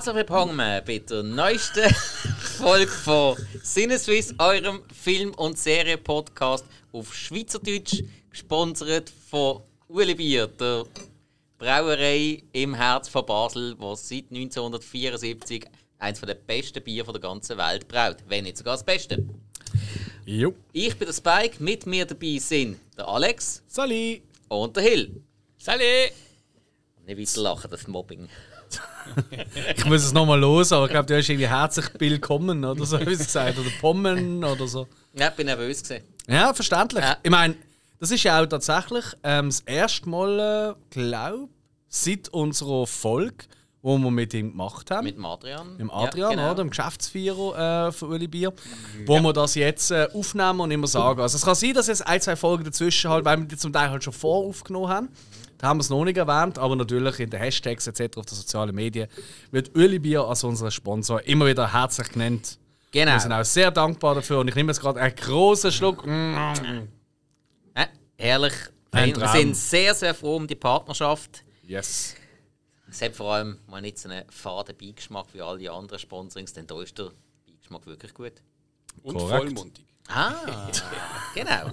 Herzlich willkommen bei der neuesten Folge von Sinneswiss, eurem Film- und Serie-Podcast auf Schweizerdeutsch, gesponsert von Uli Bier, der Brauerei im Herz von Basel, die seit 1974 eines der besten Bier der ganzen Welt braut, wenn nicht sogar das Beste. Jo. Ich bin der Spike, mit mir dabei sind der Alex Sali. und der Hill. Salut! Nicht weiter lachen, das Mobbing. Ich muss es nochmal los, aber ich glaube, du hast irgendwie herzlich willkommen oder so, wie gesagt Oder Pommen oder so. Ja, ich bin nervös gewesen. Ja, verständlich. Ja. Ich meine, das ist ja auch tatsächlich ähm, das erste Mal, äh, glaube seit unserer Folge, wo wir mit ihm gemacht haben. Mit dem Adrian. Mit dem Adrian, Ja, genau. oder? Dem Geschäftsführer äh, von Uli Bier. Wo wir das jetzt äh, aufnehmen und immer sagen. Also es kann sein, dass jetzt ein, zwei Folgen dazwischen halt, weil wir die zum Teil halt schon voraufgenommen haben. Da haben wir es noch nicht erwähnt, aber natürlich in den Hashtags etc. auf den sozialen Medien wird Uli Bier als unser Sponsor immer wieder herzlich genannt. Genau. Wir sind auch sehr dankbar dafür und ich nehme jetzt gerade einen großen Schluck. Ja, herrlich. Ein wir sind sehr, sehr froh um die Partnerschaft. Yes. Es hat vor allem mal nicht so einen faden Beigeschmack wie all die anderen Sponsorings, denn da ist der Beigeschmack wirklich gut. Und Korrekt. vollmundig. Ah, genau.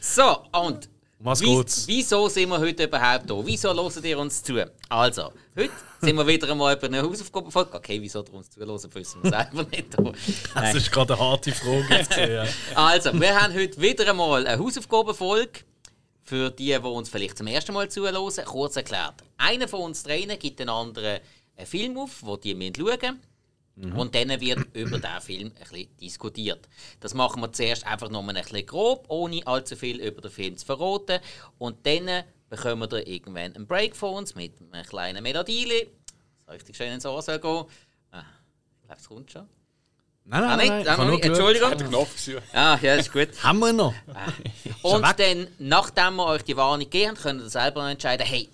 So, und was wie, geht's? wieso sind wir heute überhaupt da? Wieso hören ihr uns zu? Also, heute sind wir wieder einmal über eine Hausaufgabe folgt. Okay, wieso ihr uns zuhören, wissen wir selber nicht. Das Nein. ist gerade eine harte Frage. Also, wir haben heute wieder einmal eine Hausaufgabenfolge. Für die, die uns vielleicht zum ersten Mal zuhören, kurz erklärt. Einer von uns dreien gibt den anderen einen Film auf, den die schauen müssen. Und dann wird über diesen Film ein bisschen diskutiert. Das machen wir zuerst einfach nur ein bisschen grob, ohne allzu viel über den Film zu verraten. Und dann bekommen wir irgendwann einen Break von uns mit einer kleinen Melodie. Das richtig schön ins Ohr soll gehen. Ah, ich glaube, es kommt schon. Nein, Ah, nein, nicht? nein. ich Ah, geschaut. Entschuldigung. Hat den Knopf. Ah, ja, ist gut. Haben wir noch? Und weg. dann, nachdem wir euch die Warnung gegeben haben, könnt ihr selber noch entscheiden, hey,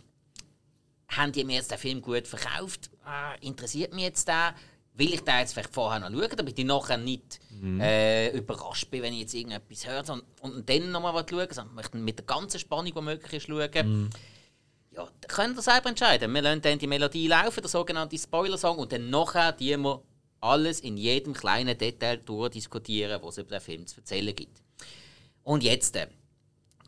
haben die mir jetzt den Film gut verkauft? Ah, interessiert mich jetzt der? Will ich den jetzt vielleicht vorher noch schauen, damit ich nachher nicht äh, überrascht bin, wenn ich jetzt irgendetwas höre und, und dann nochmal was schauen, sondern möchte mit der ganzen Spannung, die möglich ist, schauen. Ja, dann könnt ihr selber entscheiden. Wir lassen dann die Melodie laufen, der sogenannte Spoiler-Song, und dann nachher die wir alles in jedem kleinen Detail durchdiskutieren, was es über den Film zu erzählen gibt. Und jetzt, äh,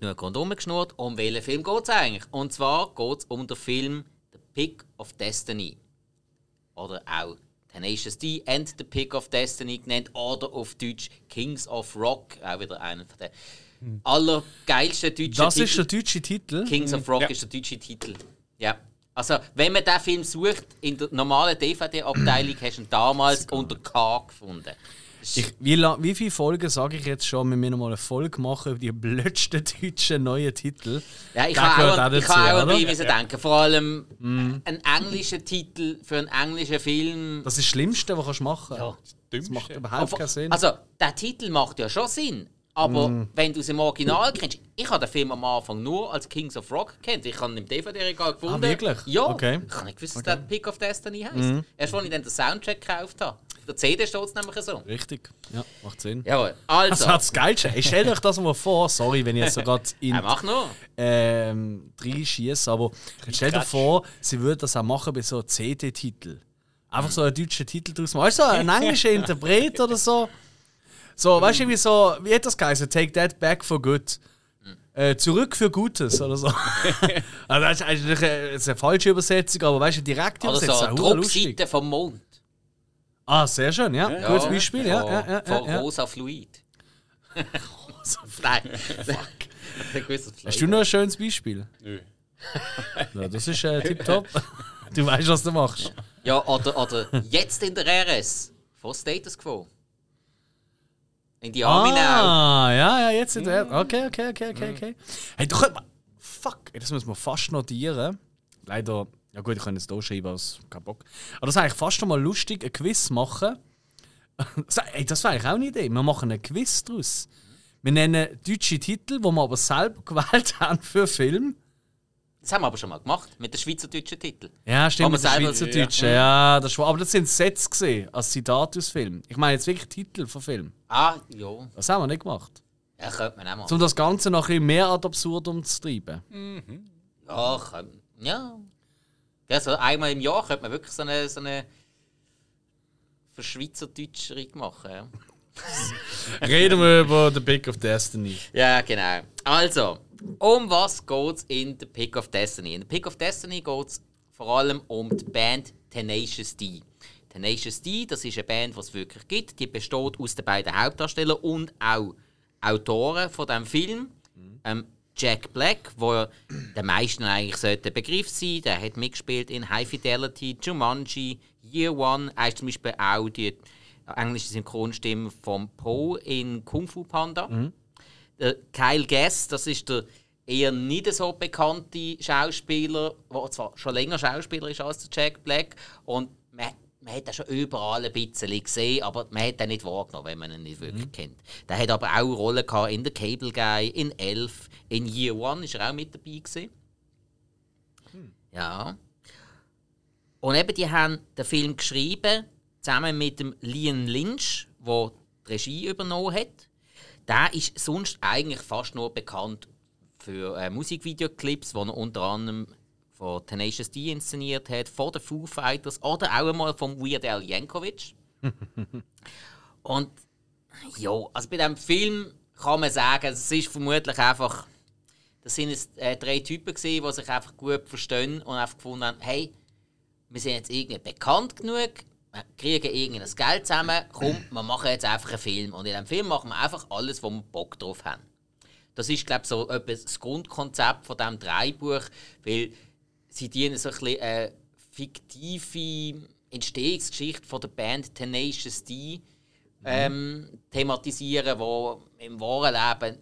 nur rundherum geschnurrt, um welchen Film geht es eigentlich? Und zwar geht es um den Film The Pick of Destiny. Oder auch Tenacious D and The Pick of Destiny genannt. Oder auf Deutsch Kings of Rock. Auch wieder einer von den allergeilsten deutschen Das ist der Titel. deutsche Titel. Kings of Rock Ja. ist der deutsche Titel. Ja. Also, wenn man diesen Film sucht, in der normalen DVD-Abteilung hast du ihn damals unter K gefunden. Ich, wie, wie viele Folgen sage ich jetzt schon, wir müssen mal eine Folge machen über die blödsten deutschen neuen Titel? Ja, ich gehört auch, auch ich dazu, habe auch dabei müssen denken. Vor allem ein englischer Titel für einen englischen Film. Das ist das Schlimmste, was du machen kannst. Ja. Das macht Dümmste. überhaupt keinen Sinn. Also, der Titel macht ja schon Sinn. Aber wenn du es im Original kennst, ich habe den Film am Anfang nur als Kings of Rock kennt. Ich habe ihn im DVD-Regal gefunden. Ah, wirklich? Ja. Okay. Ich habe nicht gewusst, dass der Pick of Destiny heisst. Erst als ich dann den Soundtrack gekauft habe. Der CD steht es nämlich so. Richtig, ja, macht Sinn. Jawohl. Das Also, hat das Geilste. Ich stell euch das mal vor, sorry, wenn ich jetzt so gerade in ja, mach nur. ähm, schieße, aber stell dir vor, sie würden das auch machen bei so CD-Titel. Einfach so einen deutschen Titel draus machen. Weißt du, so ein englischer Interpret oder so. So, weißt du, irgendwie so, wie hat das geheißen? Take that back for good. Äh, zurück für Gutes oder so. also, das ist eigentlich eine, das eine falsche Übersetzung, aber weißt du, direkt Oder übersetzt so. Druckseite vom Mond. Ah, sehr schön, ja. Gutes Beispiel, ja. Von, ja, ja, von ja, ja. Rosa Fluid. Nein. Ich wusste, dass Hast du noch ein schönes Beispiel? Nö. Ja, das ist äh, tipptopp. Du weißt, was du machst. Ja, oder, oder jetzt in der RS von Status Quo. In die Army now. Ah, ja, ja, jetzt sind wir. Okay, okay, okay, okay, okay. Hey, du könnt. Fuck, das müssen wir fast notieren. Leider, ja gut, ich kann es hier schreiben, aber es kein Bock. Aber das ist eigentlich fast schon mal lustig, ein Quiz machen. Ey, das wäre eigentlich auch eine Idee. Wir machen einen Quiz daraus. Wir nennen deutsche Titel, die wir aber selber gewählt haben für Film. Das haben wir aber schon mal gemacht, mit den schweizerdeutschen Titeln. Ja, stimmt, mit selber- Schweizerdeutschen. Ja, das war, aber das sind Sätze gesehen, als Zitat aus Film. Ich meine jetzt wirklich Titel von Film. Ah, ja. Das haben wir nicht gemacht. Ja, könnte man auch machen. Um das Ganze noch ein bisschen mehr ad absurdum zu treiben. Ja, könnte, ja. Ja. So einmal im Jahr könnte man wirklich so eine, so eine Verschweizerdeutschere machen. Ja. Reden wir über The Pick of Destiny. Ja, genau. Also, um was geht es in The Pick of Destiny? In The Pick of Destiny geht es vor allem um die Band Tenacious D. Tenacious D, das ist eine Band, die es wirklich gibt. Die besteht aus den beiden Hauptdarstellern und auch Autoren von dem Film. Ähm, Jack Black, wo den meisten eigentlich sollte Begriff sein, der hat mitgespielt in High Fidelity, Jumanji, Year One. Er ist zum Beispiel auch die englische Synchronstimme von Poe in Kung Fu Panda. Der Kyle Gass, das ist der eher nicht so bekannte Schauspieler, der zwar schon länger Schauspieler ist als der Jack Black und man, man hat ihn schon überall ein bisschen gesehen, aber man hat ihn nicht wahrgenommen, wenn man ihn nicht wirklich kennt. Der hat aber auch Rollen gehabt in The Cable Guy, in Elf, in Year One ist er auch mit dabei gewesen. Ja. Und eben, die haben den Film geschrieben, zusammen mit dem Liam Lynch, der die Regie übernommen hat. Der ist sonst eigentlich fast nur bekannt für äh, Musikvideoclips, die er unter anderem von Tenacious D inszeniert hat, von den Foo Fighters oder auch einmal von Weird Al Yankovic. Und ja, also bei diesem Film kann man sagen, es ist vermutlich einfach, das sind jetzt, äh, drei Typen gewesen, die sich einfach gut verstehen und einfach gefunden haben, hey, wir sind jetzt irgendwie bekannt genug, wir kriegen irgendein Geld zusammen, komm, wir machen jetzt einfach einen Film. Und in diesem Film machen wir einfach alles, wo wir Bock drauf haben. Das ist, glaube ich, so etwas das Grundkonzept von diesem Dreibuch, weil sie dienen so ein bisschen eine fiktive Entstehungsgeschichte von der Band Tenacious D ähm, thematisieren, die im wahren Leben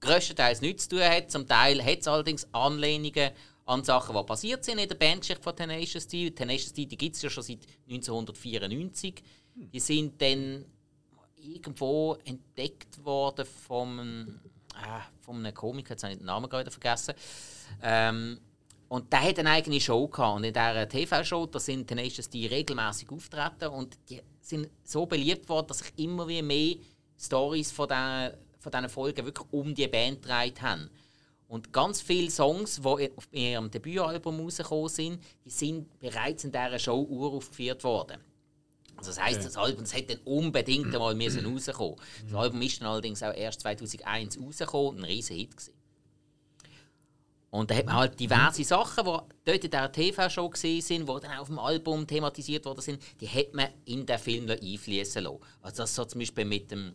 größtenteils nichts zu tun hat. Zum Teil hat es allerdings Anlehnungen an Sachen, die passiert sind in der Bandgeschichte von Tenacious D. Tenacious D gibt es ja schon seit 1994. Die sind dann irgendwo entdeckt worden vom, ah, von einem Komiker, jetzt habe ich den Namen gerade vergessen. Ähm, und der hat eine eigene Show gehabt. Und in dieser TV-Show, sind Tenacious D regelmäßig auftreten und die sind so beliebt worden, dass sich immer wie mehr Stories von diesen, von diesen Folgen wirklich um die Band gedreht haben. Und ganz viele Songs, die auf ihrem Debütalbum rausgekommen sind, die sind bereits in dieser Show uraufgeführt worden. Also das heisst, das Album das hätte dann unbedingt einmal müssen rauskommen. Das Album ist dann allerdings auch erst 2001 rausgekommen, ein riesen Hit gewesen. Und da hat man halt diverse Sachen, die dort in dieser TV-Show gesehen sind, die dann auch auf dem Album thematisiert worden sind, die hat man in den Film einfließen lassen. Also das so zum Beispiel mit dem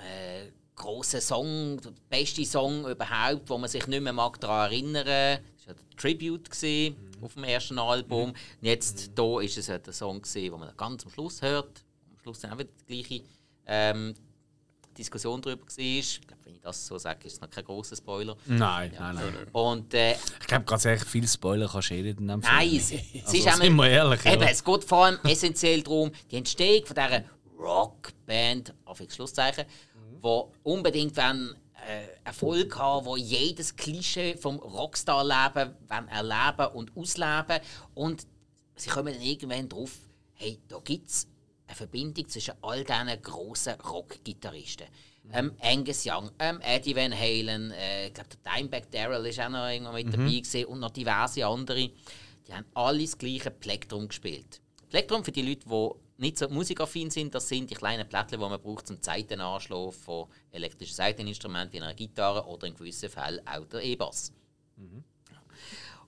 äh, Song, der beste Song überhaupt, wo man sich nicht mehr mag daran erinnern mag. Das war ja der Tribute gewesen, auf dem ersten Album. Und jetzt hier ist es ja der Song, gewesen, den man ganz am Schluss hört. Am Schluss dann auch wieder die gleiche ähm, Diskussion darüber war. Ich glaube, wenn ich das so sage, ist es noch kein grosser Spoiler. Nein, nein, nein. Und äh, Ich glaube, ganz ehrlich, viel Spoiler kannst du eh nicht in dem Nein, Film. es, es Also, ist sind wir ehrlich, Eben, ja. es geht vor allem essentiell darum, die Entstehung von dieser Rockband, auf Schlusszeichen, wo unbedingt wollen, äh, Erfolg haben, wo jedes Klischee vom Rockstar-Leben erleben und ausleben und sie kommen dann irgendwann drauf, hey, da gibt es eine Verbindung zwischen all diesen grossen Rock-Gitarristen. Ähm, Angus Young, ähm, Eddie Van Halen, äh, ich glaube, der Dimebag Darrell ist auch noch irgendwo mit dabei gewesen, und noch diverse andere. Die haben alle das gleiche Plektrum gespielt. Plektrum für die Leute, die nicht so musikaffin sind, das sind die kleinen Plättchen, die man braucht zum Zeitenanschlag von elektrischen Seiteninstrumenten wie einer Gitarre oder in gewissen Fällen auch der E-Bass.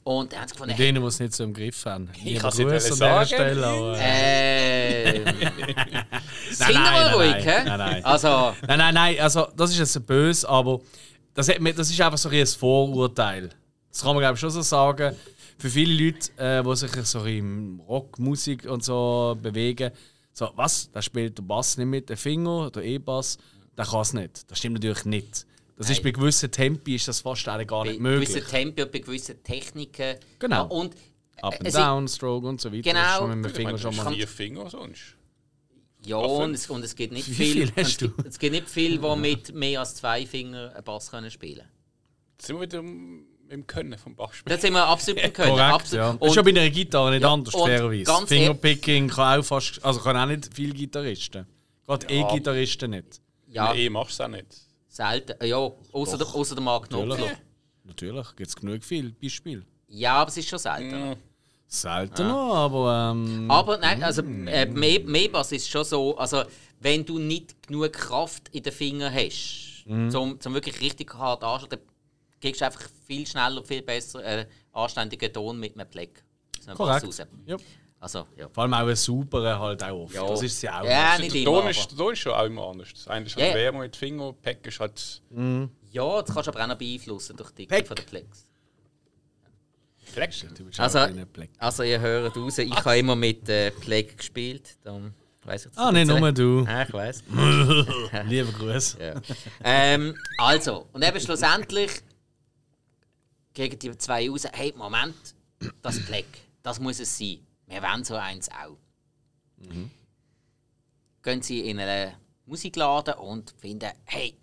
Und dann haben sie gefunden, denen, die es nicht so im Griff haben. Liebe kann's nicht Grüße an sagen. Stelle. aber, äh, äh, sind wir nein, ruhig, nein, hä? nein, nein. Also, Nein, nein, nein, also das ist jetzt böse, aber das, hat, das ist einfach so ein Vorurteil. Das kann man glaube ich schon so sagen. Für viele Leute, äh, die sich so im Rock, Musik und so bewegen, so, was, da spielt der Bass nicht mit, der Finger, der E-Bass, der kann es nicht. Das stimmt natürlich nicht. Das ist bei gewissen Tempi ist das fast eigentlich gar bei nicht möglich. gewissen Tempi und bei gewissen Techniken. Genau. Und Up äh, and es- down, Stroke und so weiter. Genau. Schon mit dem Ich Finger meine, schon du hast mal. vier Finger sonst. Ja, und es, und es gibt nicht Wie viel, viel hast es, du? gibt, es gibt nicht viel, die mit mehr als zwei Fingern einen Bass können spielen Jetzt sind wir wieder im Können vom Bachspiel. Das sind wir absolut im können. Korrekt, absolut. ja. Und, ist schon bei einer Gitarre nicht Ja, anders, fairerweise. ganz Fingerpicking kann auch fast, also kann auch nicht viele Gitarristen. Gerade E-Gitarristen nicht. ja, Eh machst du es auch nicht. selten. Ja, außer der, außer der Mark Knopfler. Natürlich. Natürlich, gibt es genug viel Beispiele. Ja, aber es ist schon selten. Ja. Seltener, aber. Ähm, Aber nein, also äh, Me- Mebas ist schon so, also wenn du nicht genug Kraft in den Fingern hast, zum, zum wirklich richtig hart dann kriegst du einfach viel schneller, viel besser äh, anständigen Ton mit einem Bass korrekt. raus. Ja. Also, ja. Vor allem auch ein sauberer halt auch oft. Ja. Das ist sie auch. Ja, Der nicht Ton immer. ist, der Ton ist schon auch immer anders. Das eine ist Ja. halt wärmer mit Finger, Pack ist halt Ja, das kannst du aber auch noch beeinflussen durch die Dicke von der Plex. Fleck. Du bist Also, also ihr hört raus, ich habe immer mit äh, Pleck gespielt. Dann weiss ich Ah, nicht nur du. Ah, ich weiß. Lieber Gruß. Ja. ähm, also, und eben schlussendlich gegen die zwei raus, hey, Moment, das Pleck, das muss es sein. Wir wollen so eins auch. Gehen sie in einen Musikladen und finden, hey,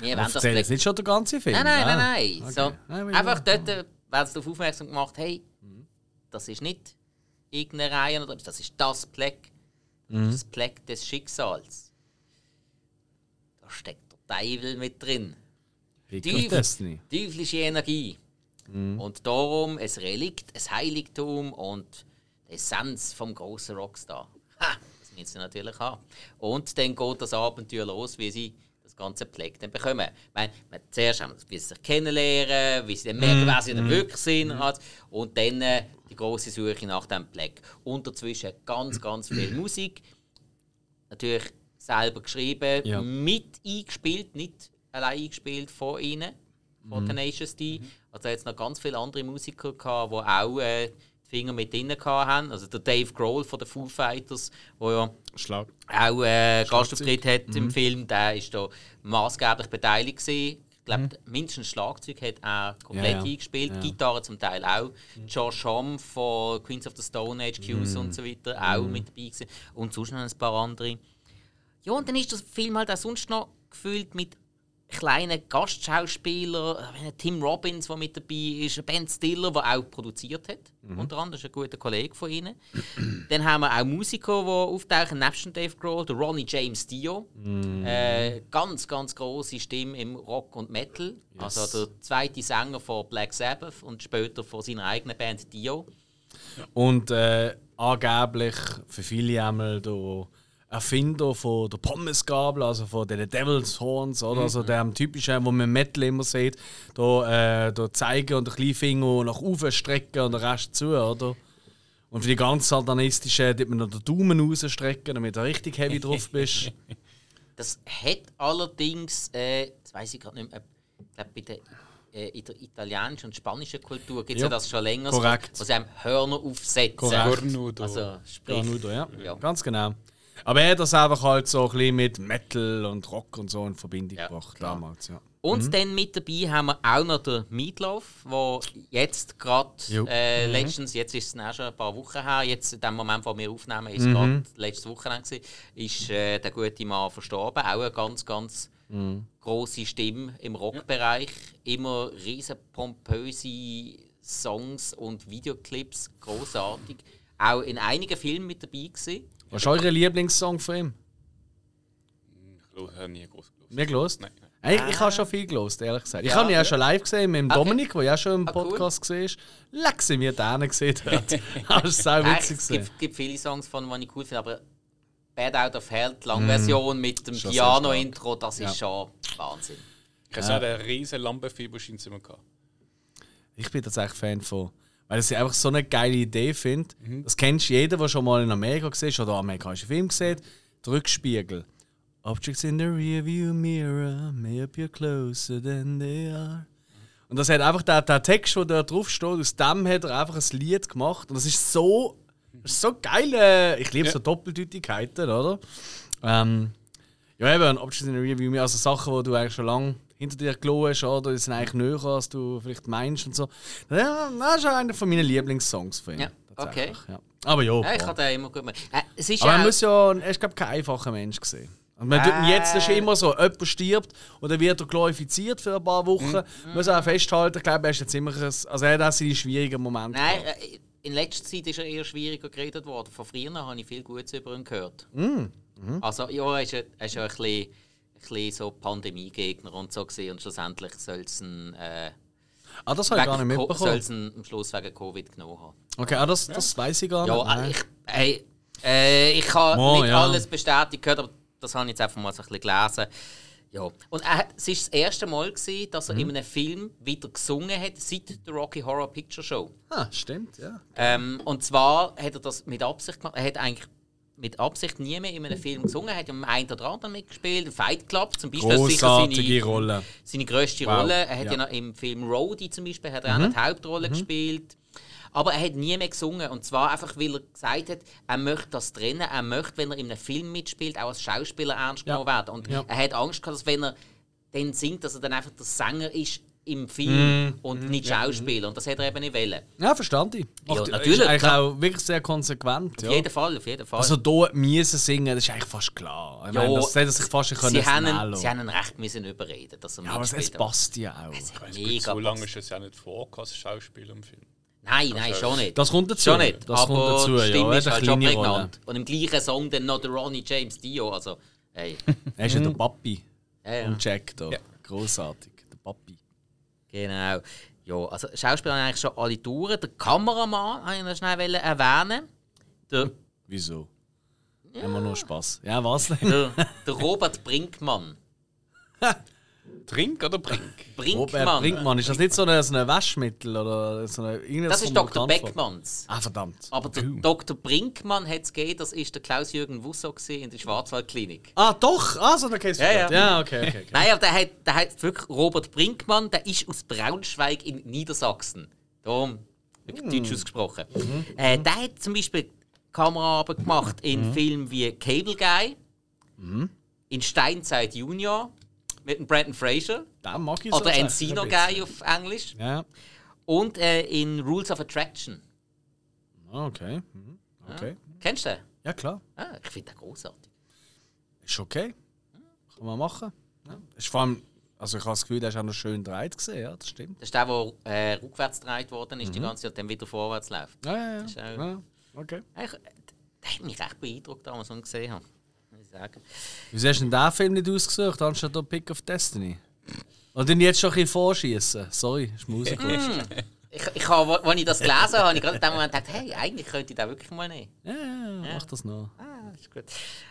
wir wollen das Pleck. nicht schon den ganzen Film. Nein, nein, gell? nein, nein. Okay. So, will einfach dort äh, werden sie darauf aufmerksam gemacht, hey, das ist nicht irgendeine Reihe oder das ist das Pleck. Das Mhm. das Pleck des Schicksals. Da steckt der Teufel mit drin. Destiny. Teuflische Energie. Mhm. Und darum ein Relikt, ein Heiligtum und die Essenz vom großen Rockstar. Ha, das müssen sie natürlich haben. Und dann geht das Abenteuer los, wie sie das ganze Pleck dann bekommen. Ich meine, zuerst haben sie, wie sie sich kennenlernen, wie sie dann Mhm. merken, wer sie denn wirklich sind. halt. Und dann äh, die große Suche nach dem Pleck. Und dazwischen ganz, ganz viel Musik. Natürlich selber geschrieben, Ja. mit eingespielt, nicht allein eingespielt von ihnen, von Tenacious D. Also jetzt noch ganz viele andere Musiker gehabt, die auch äh, die Finger mit drin haben. Also der Dave Grohl von den Foo Fighters, der ja Schlag. auch äh, Gastauftritt hat im Film, der ist da maßgeblich beteiligt gewesen. Ich glaube, mindestens Schlagzeug hat er komplett Ja, ja. eingespielt, Ja. Gitarre zum Teil auch. Josh Homme von Queens of the Stone Age, Q's und so weiter, auch mit dabei gewesen. Und sonst noch ein paar andere. Ja, und dann ist das Film halt auch sonst noch gefüllt mit kleinen Gastschauspielern. Äh, Tim Robbins, der mit dabei ist, Ben Stiller, der auch produziert hat. Unter anderem, ist ein guter Kollege von ihnen. Dann haben wir auch Musiker, die auftauchen, nebst Dave Grohl, der Ronnie James Dio. Äh, ganz, ganz große Stimme im Rock und Metal. Also der zweite Sänger von Black Sabbath und später von seiner eigenen Band Dio. Und äh, angeblich für viele einmal der Erfinder von der Pommesgabel, also von den Devil's Horns, oder? Also dem typischen, wo man im Metal immer sieht, da, äh, da zeigen und der Kleinfinger nach oben strecken und der Rest zu, oder? Und für die ganz satanistischen, dort man noch den Daumen rausstrecken, damit du richtig heavy drauf bist. Das hat allerdings, äh, jetzt weiß ich gerade nicht mehr, ich glaube, bei der, äh, in der italienischen und spanischen Kultur gibt es ja. Ja, das schon länger, korrekt. so, wo sie einem Hörner aufsetzen. Korrekt. Cornudo. Also, sprich, Cornudo, ja. Ja. Ganz genau. Aber er hat das einfach halt so ein bisschen mit Metal und Rock und so in Verbindung Ja, gebracht klar. damals, ja. Und dann mit dabei haben wir auch noch den Meatloaf, der jetzt gerade äh, letztens, jetzt ist es auch schon ein paar Wochen her, jetzt in dem Moment, wo wir aufnehmen, ist es gerade letztes Wochenende gewesen, ist äh, der gute Mann verstorben. Auch eine ganz, ganz große Stimme im Rockbereich. Immer riesen pompöse Songs und Videoclips, großartig. Auch in einigen Filmen mit dabei gewesen. Was ist euer Lieblingssong von ihm? Ich habe nie groß gelost. Mir gelost? Nein, nein. Eigentlich, ich habe schon viel gelost, ehrlich gesagt. Ich Ja, habe ihn ja ja. schon live gesehen mit dem Okay. Dominik, der ja schon im Ah, cool. Podcast war. Leck sie mir den gesehen hat. Das ist Nein, witzig. es gibt, gibt viele Songs von, die ich cool finde, aber Bad Out of Hell, die Langversion mit dem Piano-Intro, das ist Ja. schon Wahnsinn. Ich habe so einen riesen Lampenfieberscheinzimmer gehabt. Ich bin tatsächlich Fan von. Weil ich einfach so eine geile Idee finde. Mhm. Das kennst jeder, der schon mal in Amerika gesehen oder amerikanischen Film gesehen der Rückspiegel. Objects in the rearview mirror may appear closer than they are. Und das hat einfach der, der Text, der da drauf steht, aus dem hat er einfach ein Lied gemacht. Und das ist so, das ist so geil. Ich liebe so Doppeldeutigkeiten, oder? Ähm, ja, eben, Objects in the rearview mirror, also Sachen, die du eigentlich schon lange hinter dir gelassen hast, oder? Die sind eigentlich näher, als du vielleicht meinst und so. Ja, das ist einer von meinen Lieblingssongs von ihm. Ja, okay. Ja. Aber ja, Ja, ich habe den immer gut gemacht. Äh, es ist aber er muss ja, er ist glaube kein einfacher Mensch gesehen. Und man tut ihn jetzt ist immer so, jemand stirbt und dann wird er glorifiziert für ein paar Wochen. Man muss auch festhalten, ich glaube, er ist jetzt immer ein, also er hat auch seine schwierigen Momente. Nein, gehabt. äh, in letzter Zeit ist er eher schwieriger geredet worden. Von früher habe ich viel Gutes über ihn gehört. Mm, Also ja, er ist, ja- er ist ein bisschen, bisschen so Pandemiegegner und so gesehen und schlussendlich soll es ein... Äh, Ah, das habe ich gar nicht Soll mitbekommen. es ihn am Schluss wegen Covid genommen haben. Okay, ah, das, das weiß ich gar nicht. Ja, Nein. ich, hey, äh, ich habe Oh, nicht ja. alles bestätigt gehört, aber das habe ich jetzt einfach mal so ein bisschen gelesen. Ja. Und er, es war das erste Mal, gewesen, dass Mhm. er in einem Film wieder gesungen hat, seit der Rocky Horror Picture Show. Ah, stimmt, ja. Ähm, und zwar hat er das mit Absicht gemacht. Er hat eigentlich mit Absicht nie mehr in einem Film gesungen. Er hat im einen oder anderen mitgespielt. Fight Club zum Beispiel. Großartige seine, Rolle. seine grösste Wow, Rolle. Er hat ja. ja. noch im Film Roadie zum Beispiel hat er auch noch die Hauptrolle gespielt. Aber er hat nie mehr gesungen. Und zwar einfach, weil er gesagt hat, er möchte das trennen. Er möchte, wenn er in einem Film mitspielt, auch als Schauspieler ernst Ja. genommen werden. Und Ja. er hat Angst gehabt, dass wenn er dann singt, dass er dann einfach der Sänger ist im Film Mhm. und nicht Schauspieler. Und das hat er eben nicht wollen. Ja, verstand ich. Ja, Macht- natürlich, Ist eigentlich auch wirklich sehr konsequent. Auf Ja. jeden Fall, auf jeden Fall. Also hier müssen singen, das ist eigentlich fast klar. Ich Ja, meine, das hätte sich fast können sie, haben sie haben recht müssen überreden, dass er Ja, aber es passt ja auch. Es Gut, mega so lange ist es ja nicht vor, als Schauspieler im Film. Nein, nein, schon nicht. Das kommt dazu. Schon nicht. Das aber kommt dazu, Stimme ja. ist halt schon prägnant. Und im gleichen Song dann noch der Ronnie James Dio. Also, hey. Er ist ja der Papi ja, ja. und Jack da. Ja. Großartig. Der Papi. Genau. Ja, also Schauspieler haben eigentlich schon alle Touren. Der Kameramann wollte ich noch schnell erwähnen. Der, Wieso? Immer nur Spaß. Ja, was der, der Robert Brinkmann. Trink oder Brink? Robert Brinkmann. Brinkmann. Ist das nicht so ein, so ein Waschmittel oder so eine, irgendwas, Das ist Dr. Beckmanns. Ah, verdammt. Aber der Dr. Brinkmann hat es gegeben, das ist der Klaus-Jürgen Wusso in der Schwarzwaldklinik. Ah, doch! Ah, so, dann geht's Ja, ja. Ja, okay, okay. okay. Nein, aber der hat, der hat wirklich Robert Brinkmann, der ist aus Braunschweig in Niedersachsen. Darum wirklich deutsch ausgesprochen. Äh, der hat zum Beispiel Kameraarbeit gemacht in Filmen wie Cable Guy, in Steinzeit Junior mit dem Brandon Fraser Den mag ich oder Encino. Guy auf Englisch Ja, und äh, in Rules of Attraction. Ah, okay. Mhm. Okay. Kennst du den? Ja, klar. Ah, ich finde den großartig. Ist okay. Kann man machen. Ja. Ist vor allem, also ich habe das Gefühl, der ist auch noch schön dreit gesehen, ja, das stimmt. Das ist der, der äh, rückwärts gedreht worden ist die ganze Zeit und dann wieder vorwärts läuft. Ja, ja, ja. auch- ja. Okay. Ich, der hat mich recht beeindruckt, damals, als ich ihn gesehen habe. Sagen. Wieso hast du denn diesen Film nicht ausgesucht, anstatt der Pick of Destiny? Oder jetzt schon ein bisschen vorschießen? Sorry, ist Musiker. Ich, ich habe, als ich das gelesen habe, habe ich gerade in dem Moment gedacht, hey, eigentlich könnte ich den wirklich mal nehmen. ja, ja, ja, mach das noch. Ah, ist gut.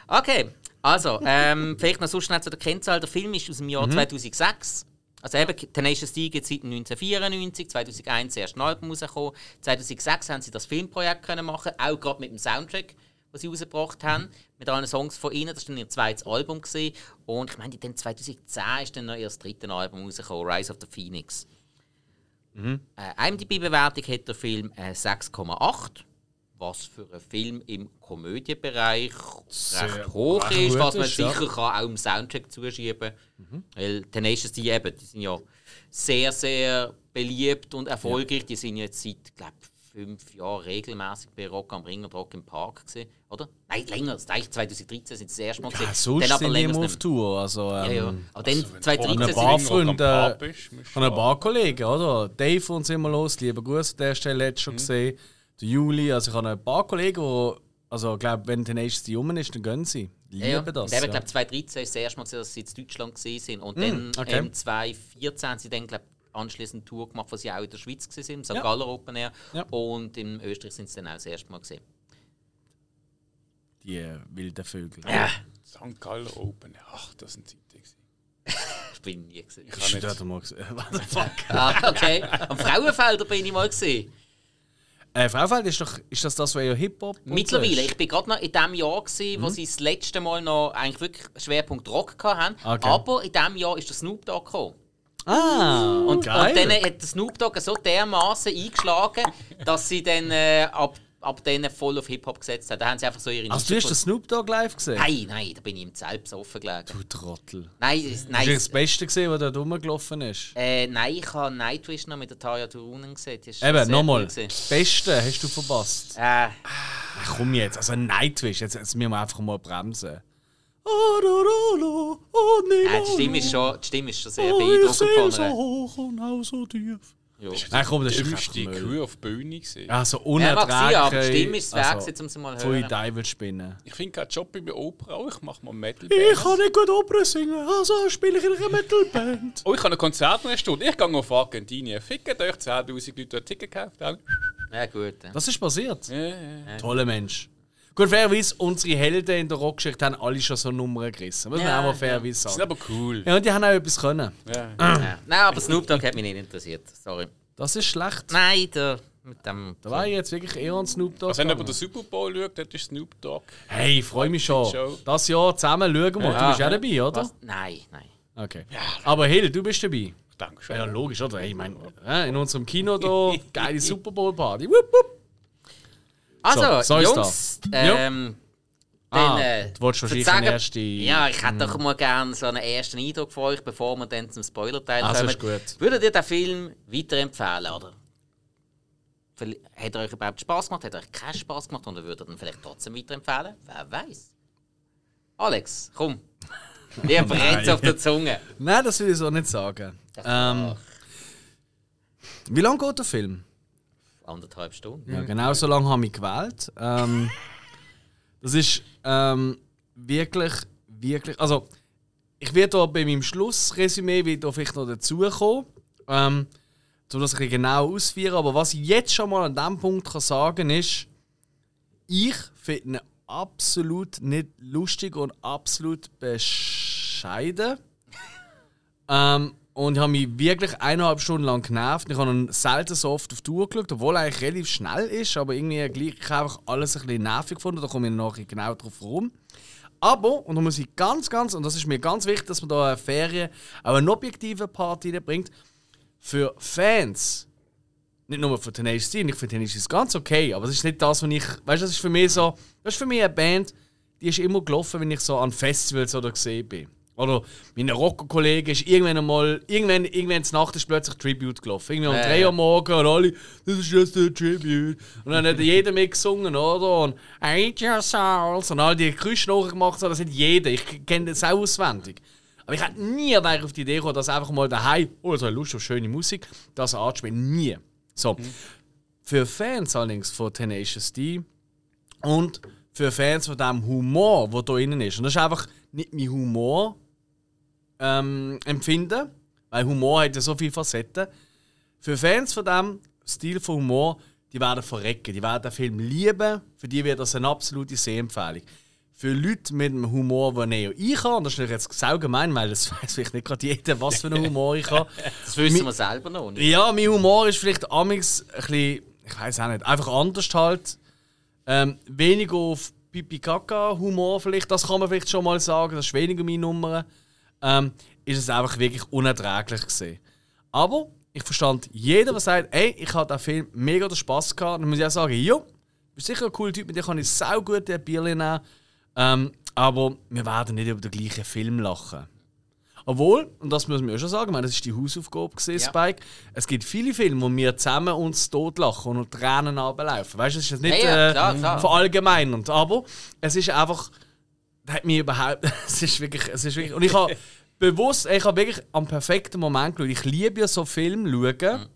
Okay, also, ähm, vielleicht noch so schnell zu der Kennzahl. Der Film ist aus dem Jahr 2006. Also eben, Tenacious D gibt es seit 1994, 2001 erst ein Album rausgekommen. 2006 haben sie das Filmprojekt können machen, auch gerade mit dem Soundtrack, was sie rausgebracht haben, mit allen Songs von ihnen. Das war dann ihr zweites Album. Gewesen. Und ich meine, dann 2010 ist dann noch ihr drittes Album rausgekommen, Rise of the Phoenix. Äh, IMDb-Bewertung hat der Film äh, 6,8, was für einen Film im Komödienbereich recht hoch recht ist, was man ist, ja. sicher kann auch im Soundtrack zuschieben kann. Weil Tenacious D eben, die sind ja sehr, sehr beliebt und erfolgreich. Die sind jetzt seit, glaube fünf Jahren regelmäßig bei Rock am Ring und Rock im Park gesehen, oder? Nein, länger. Das eigentlich 2013 sind sie das erste Mal gesehen. Ja, sonst Dann aber sind länger auf Tour. Also, ähm, Ja, ja. Aber dann wenn 2013 eine sind Bar- sie- Freunde, du von ein paar Kollegen, oder? Dave und immer los, lieber Gruß an der Stelle, jetzt schon gesehen. Der Juli, also ich habe ein paar Kollegen, die, also ich glaube, wenn Tenacious D rum ist, dann gehen sie. Lieben Ja, ja. das. Eben, ja. glaube 2013 ist das erste Mal, gewesen, dass sie in Deutschland gesehen sind. Und Mm, dann okay. ähm, 2014 haben sie dann, glaube anschließend eine Tour gemacht, wo sie auch in der Schweiz waren, im St. Ja. Galler Open Air. Ja. Und in Österreich sind sie dann auch das erste Mal gesehen. Die äh, wilden Vögel. Ja. St. Gallen Open. Ach, das sind Zeiten. gewesen. Ich bin nie gesehen. Ich Ich habe nicht. dort mal gesehen. What the fuck? ah, okay. Am Frauenfelder bin ich mal gesehen. Äh, Fraufeld, ist, doch, ist das das, was ja Hip-Hop so Mittlerweile. Ich bin gerade noch in dem Jahr, gewesen, wo Mhm. sie das letzte Mal noch eigentlich wirklich Schwerpunkt Rock hatten. Okay. Aber in dem Jahr ist der Snoop Dogg gekommen. Ah, Und, und dann hat der Snoop Dogg so dermaßen eingeschlagen, dass sie dann äh, ab, ab dann voll auf Hip-Hop gesetzt haben. Da haben sie einfach so ihre Also du hast den Snoop Dogg live gesehen? Nein, nein, da bin ich im Zelt besoffen gelegen. Du Trottel. Nein, es- Hast du nein, das Beste gesehen, was da rumgelaufen ist? äh, nein, ich habe Nightwish noch mit der Taya Turunen gesehen. Ist Eben, nochmal. Das Beste hast du verpasst. Äh, Ach, komm jetzt, also Nightwish, jetzt, jetzt müssen wir einfach mal bremsen. Oh, oh, nee, äh, die, Stimme ist schon, die Stimme ist schon sehr oh, ich beeindruckend sehe von so hoch und auch so tief. Ja. Nein, komm, das ist Müll. Crew auf die Bühne gesehen. Ja, so Ja, mag sein, aber die unerträglich. Stimme ist also, gewesen, um sie mal zu Pfui, hören. Teufel spinnen. Ich finde keinen Job bei Opera auch. Ich mache mal Metal. Ich kann nicht gut Opera singen, also spiele ich in einer Metalband. Oh, ich habe ein Konzert in einer Stunde. Ich gehe auf Argentinien. Fickt euch 10.000 Leute ein Ticket gekauft haben. Ja, gut. ja. Das ist passiert. Ja, ja. Toller Mensch. Gut, fairerweise, unsere Helden in der Rockgeschichte haben alle schon so Nummern gerissen. Muss man Ja, auch mal ja. fairerweise Die sind sagen. aber cool. Ja, und die haben auch etwas können. Ja. Ja. Nein, aber Snoop Dogg hat mich nicht interessiert. Sorry. Das ist schlecht. Nein, der mit dem. Da war ich jetzt wirklich eher an Snoop Dogg. Also, wenn jemand den Super Bowl schaut, das ist Snoop Dogg. Hey, ich freue mich schon. Das Jahr zusammen schauen wir. Du bist auch dabei, oder? Was? Nein, nein. Okay. Aber Hill, du bist dabei. Schon. Ja, logisch, oder? Hey, ich meine, in unserem Kino da, geile Super Bowl Party. Wupp, wupp. Also, so ist Jungs, ähm, Ah, dann, äh, du wolltest wahrscheinlich den ersten- Ja, ich hätte doch mal gerne so einen ersten Eindruck von euch, bevor wir dann zum Spoiler-Teil Also, kommen. ist gut. Würdet ihr den Film weiterempfehlen, oder? Hat er euch überhaupt Spaß gemacht? Hat er euch keinen Spaß gemacht? Oder würdet ihr ihn vielleicht trotzdem weiterempfehlen? Wer weiß? Alex, komm. Dir brennt auf der Zunge. Nein, das will ich so nicht sagen. Ähm, wie lange geht der Film? Anderthalb Stunden. Ja, genau so lange habe ich gewählt. Ähm, das ist ähm, wirklich, wirklich. Also, ich werde da bei meinem Schlussresümee wieder vielleicht noch dazukommen. Ähm, um das ein genau ausführen. Aber was ich jetzt schon mal an diesem Punkt kann sagen ist, ich finde ihn absolut nicht lustig und absolut bescheiden. Ähm, und ich habe mich wirklich eineinhalb Stunden lang genervt. Ich habe ihn selten so oft auf die Uhr geschaut, obwohl er eigentlich relativ schnell ist, aber irgendwie gleich ich einfach alles ein bisschen nervig gefunden. Da komme ich nachher genau drauf rum. Aber, und da muss ich ganz, ganz, und das ist mir ganz wichtig, dass man da eine Ferien auch einen objektiven Part reinbringt, für Fans, nicht nur für Tenacious D, ich finde Tenacious ganz okay, aber es ist nicht das, was ich, weißt du, das ist für mich so, das ist für mich eine Band, die ist immer gelaufen, wenn ich so an Festivals oder gesehen bin. Oder meine Rocker-Kollege ist irgendwann einmal, irgendwann, irgendwann Nacht ist plötzlich Tribute gelaufen. Irgendwie um Ja, 3 ja. Uhr morgen und alle, das ist just a Tribute. Und dann hat jeder mitgesungen, oder? Und I your souls. Und all die Geräusche nachgemacht, so, das hat jeder. Ich kenne das auch auswendig. Aber ich hätte nie wäre auf die Idee gekommen, dass einfach mal daheim, oh, so eine Lust auf schöne Musik, das anzuspielen. Nie. So. Für Fans allerdings von Tenacious D und für Fans von dem Humor, der da innen ist. Und das ist einfach nicht mein Humor ähm, empfinden, weil Humor hat ja so viele Facetten. Für Fans von dem Stil von Humor, die werden verrecken, die werden den Film lieben, für die wird das eine absolute Sehempfehlung. Für Leute mit einem Humor, den näher ich habe, und das ist jetzt sehr gemein, weil das weiß vielleicht nicht gerade jeder, was für einen Humor ich habe. Das wissen wir selber noch nicht. Ja, mein Humor ist vielleicht amix ein bisschen, ich weiß auch nicht, einfach anders halt. Ähm, weniger auf Pipi-Kaka-Humor vielleicht, das kann man vielleicht schon mal sagen, das ist weniger meine Nummer. Ähm, ist es einfach wirklich unerträglich gesehen. Aber ich verstand jeden, der sagt, ey, ich habe den Film mega den Spass gehabt. Dann muss ich auch sagen, jo, du bist sicher ein cooler Typ, mit dem kann ich sau gut ein Bierchen nehmen. Ähm, aber wir werden nicht über den gleichen Film lachen. Obwohl, und das müssen wir auch schon sagen, ich meine, das ist die Hausaufgabe gewesen, Ja. Spike. Es gibt viele Filme, wo wir zusammen uns totlachen und Tränen ablaufen. Weißt du, das ist jetzt nicht Ja, ja, äh, klar, klar. verallgemeinernd. Aber es ist einfach, hat mich überhaupt, es ist wirklich, es ist wirklich, und ich habe bewusst, ich habe wirklich am perfekten Moment geschaut. Ich liebe ja so Filme schauen,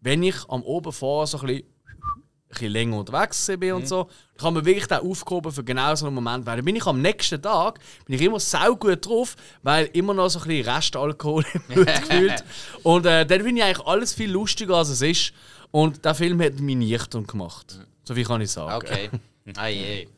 wenn ich am Oben vorher so ein bisschen, ein bisschen länger unterwegs bin und so. Ich habe mir wirklich den aufgehoben für genau so einen Moment, weil dann bin ich am nächsten Tag bin ich immer sau gut drauf, weil immer noch so ein bisschen Restalkohol im Blut gefühlt. Und äh, dann finde ich eigentlich alles viel lustiger, als es ist. Und der Film hat mich nüchtern gemacht. So viel kann ich sagen. Okay. Ah je.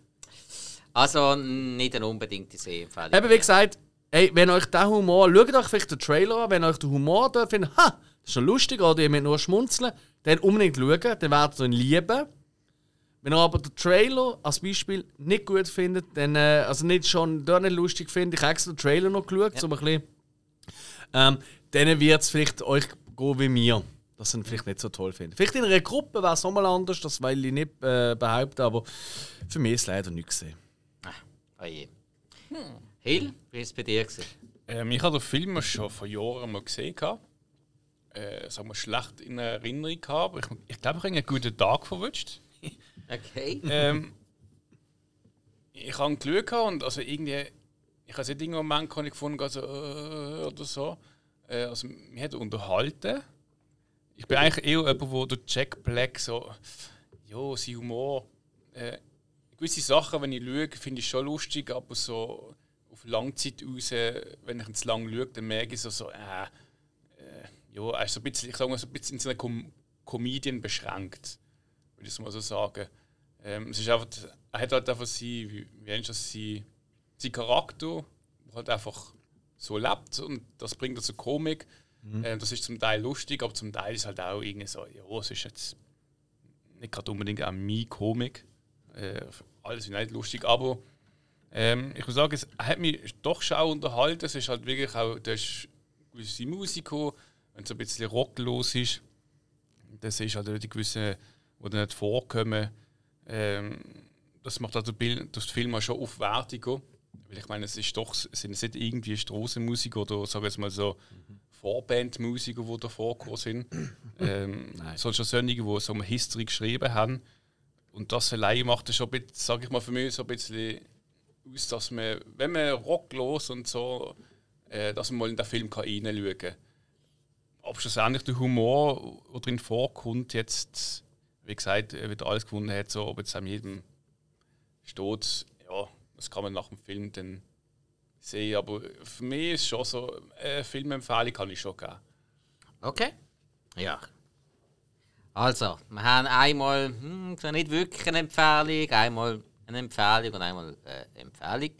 Also nicht eine unbedingte Sehempfehlung. Eben wie gesagt, ey, wenn euch der Humor, schaut euch vielleicht den Trailer an, wenn euch der Humor dort findet, ha, das ist schon lustig oder ihr müsst nur schmunzeln, dann unbedingt schauen, dann werdet ihr ihn lieben. Wenn ihr aber den Trailer als Beispiel nicht gut findet, dann, äh, also nicht schon dort nicht lustig findet, ich habe extra den Trailer noch geschaut, um ein bisschen, ähm, dann wird es vielleicht euch gehen wie mir, dass ihr ihn vielleicht nicht so toll findet. Vielleicht in einer Gruppe wäre es nochmal anders, das will ich nicht äh, behaupten, aber für mich ist es leider nicht gesehen. Ah je. Hill, wie war es bei dir? Gewesen? Ähm, ich habe den Film schon vor Jahren mal gesehen. Äh, sagen wir, schlecht in Erinnerung gehabt. aber Ich, ich glaube, ich habe einen guten Tag verwünscht. Okay. ähm, ich habe geschaut gehabt und also irgendwie, ich habe nicht irgendeinen Moment gefunden, gefunden also, äh, oder so. Äh, also, mich hat er unterhalten. ich bin eigentlich eher jemand, wo der Jack Black so, ja, sein Humor, äh, gewisse Sachen, wenn ich schaue, finde ich schon lustig, aber so auf Langzeit raus, wenn ich zu lang schaue, dann merke ich so, so äh, äh, ja, er ist so ein bisschen, ich sage mal, so ein bisschen in so einer Com Comedian beschränkt, würde ich es mal so sagen. Ähm, es ist einfach, er hat halt einfach sein, wie, wie das, sein, sein Charakter, der halt einfach so lebt und das bringt also Komik. Mhm. Ähm, das ist zum Teil lustig, aber zum Teil ist halt auch irgendwie so, ja, es ist jetzt nicht gerade unbedingt auch meine Komik. Äh, alles nicht lustig, aber ähm, ich muss sagen, es hat mich doch schon auch unterhalten. Es ist halt wirklich auch, das ist gewisse Musiker, wenn es ein bisschen rocklos ist, das ist halt die gewisse, die nicht vorkommen. Ähm, das macht also das Film auch schon aufwertiger. Weil ich meine, es ist doch, es sind nicht irgendwie Strassenmusiker oder sagen wir es mal so mhm. Vorbandmusiker, die da vorgekommen sind. ähm, sondern schon solche, die so eine History geschrieben haben. Und das allein macht es schon, sage ich mal, für mich so ein bisschen aus, dass man, wenn man rocklos und so, äh, dass man mal in den Film kann reinschauen kann. Ob schlussendlich der Humor, der drin vorkommt, jetzt, wie gesagt, wieder alles gefunden hat, so, ob jetzt an jedem steht, ja, das kann man nach dem Film dann sehen. Aber für mich ist schon so, eine Filmempfehlung kann ich schon geben. Okay. Ja. Also, wir haben einmal hm, nicht wirklich eine Empfehlung, einmal eine Empfehlung und einmal äh, eine Empfehlung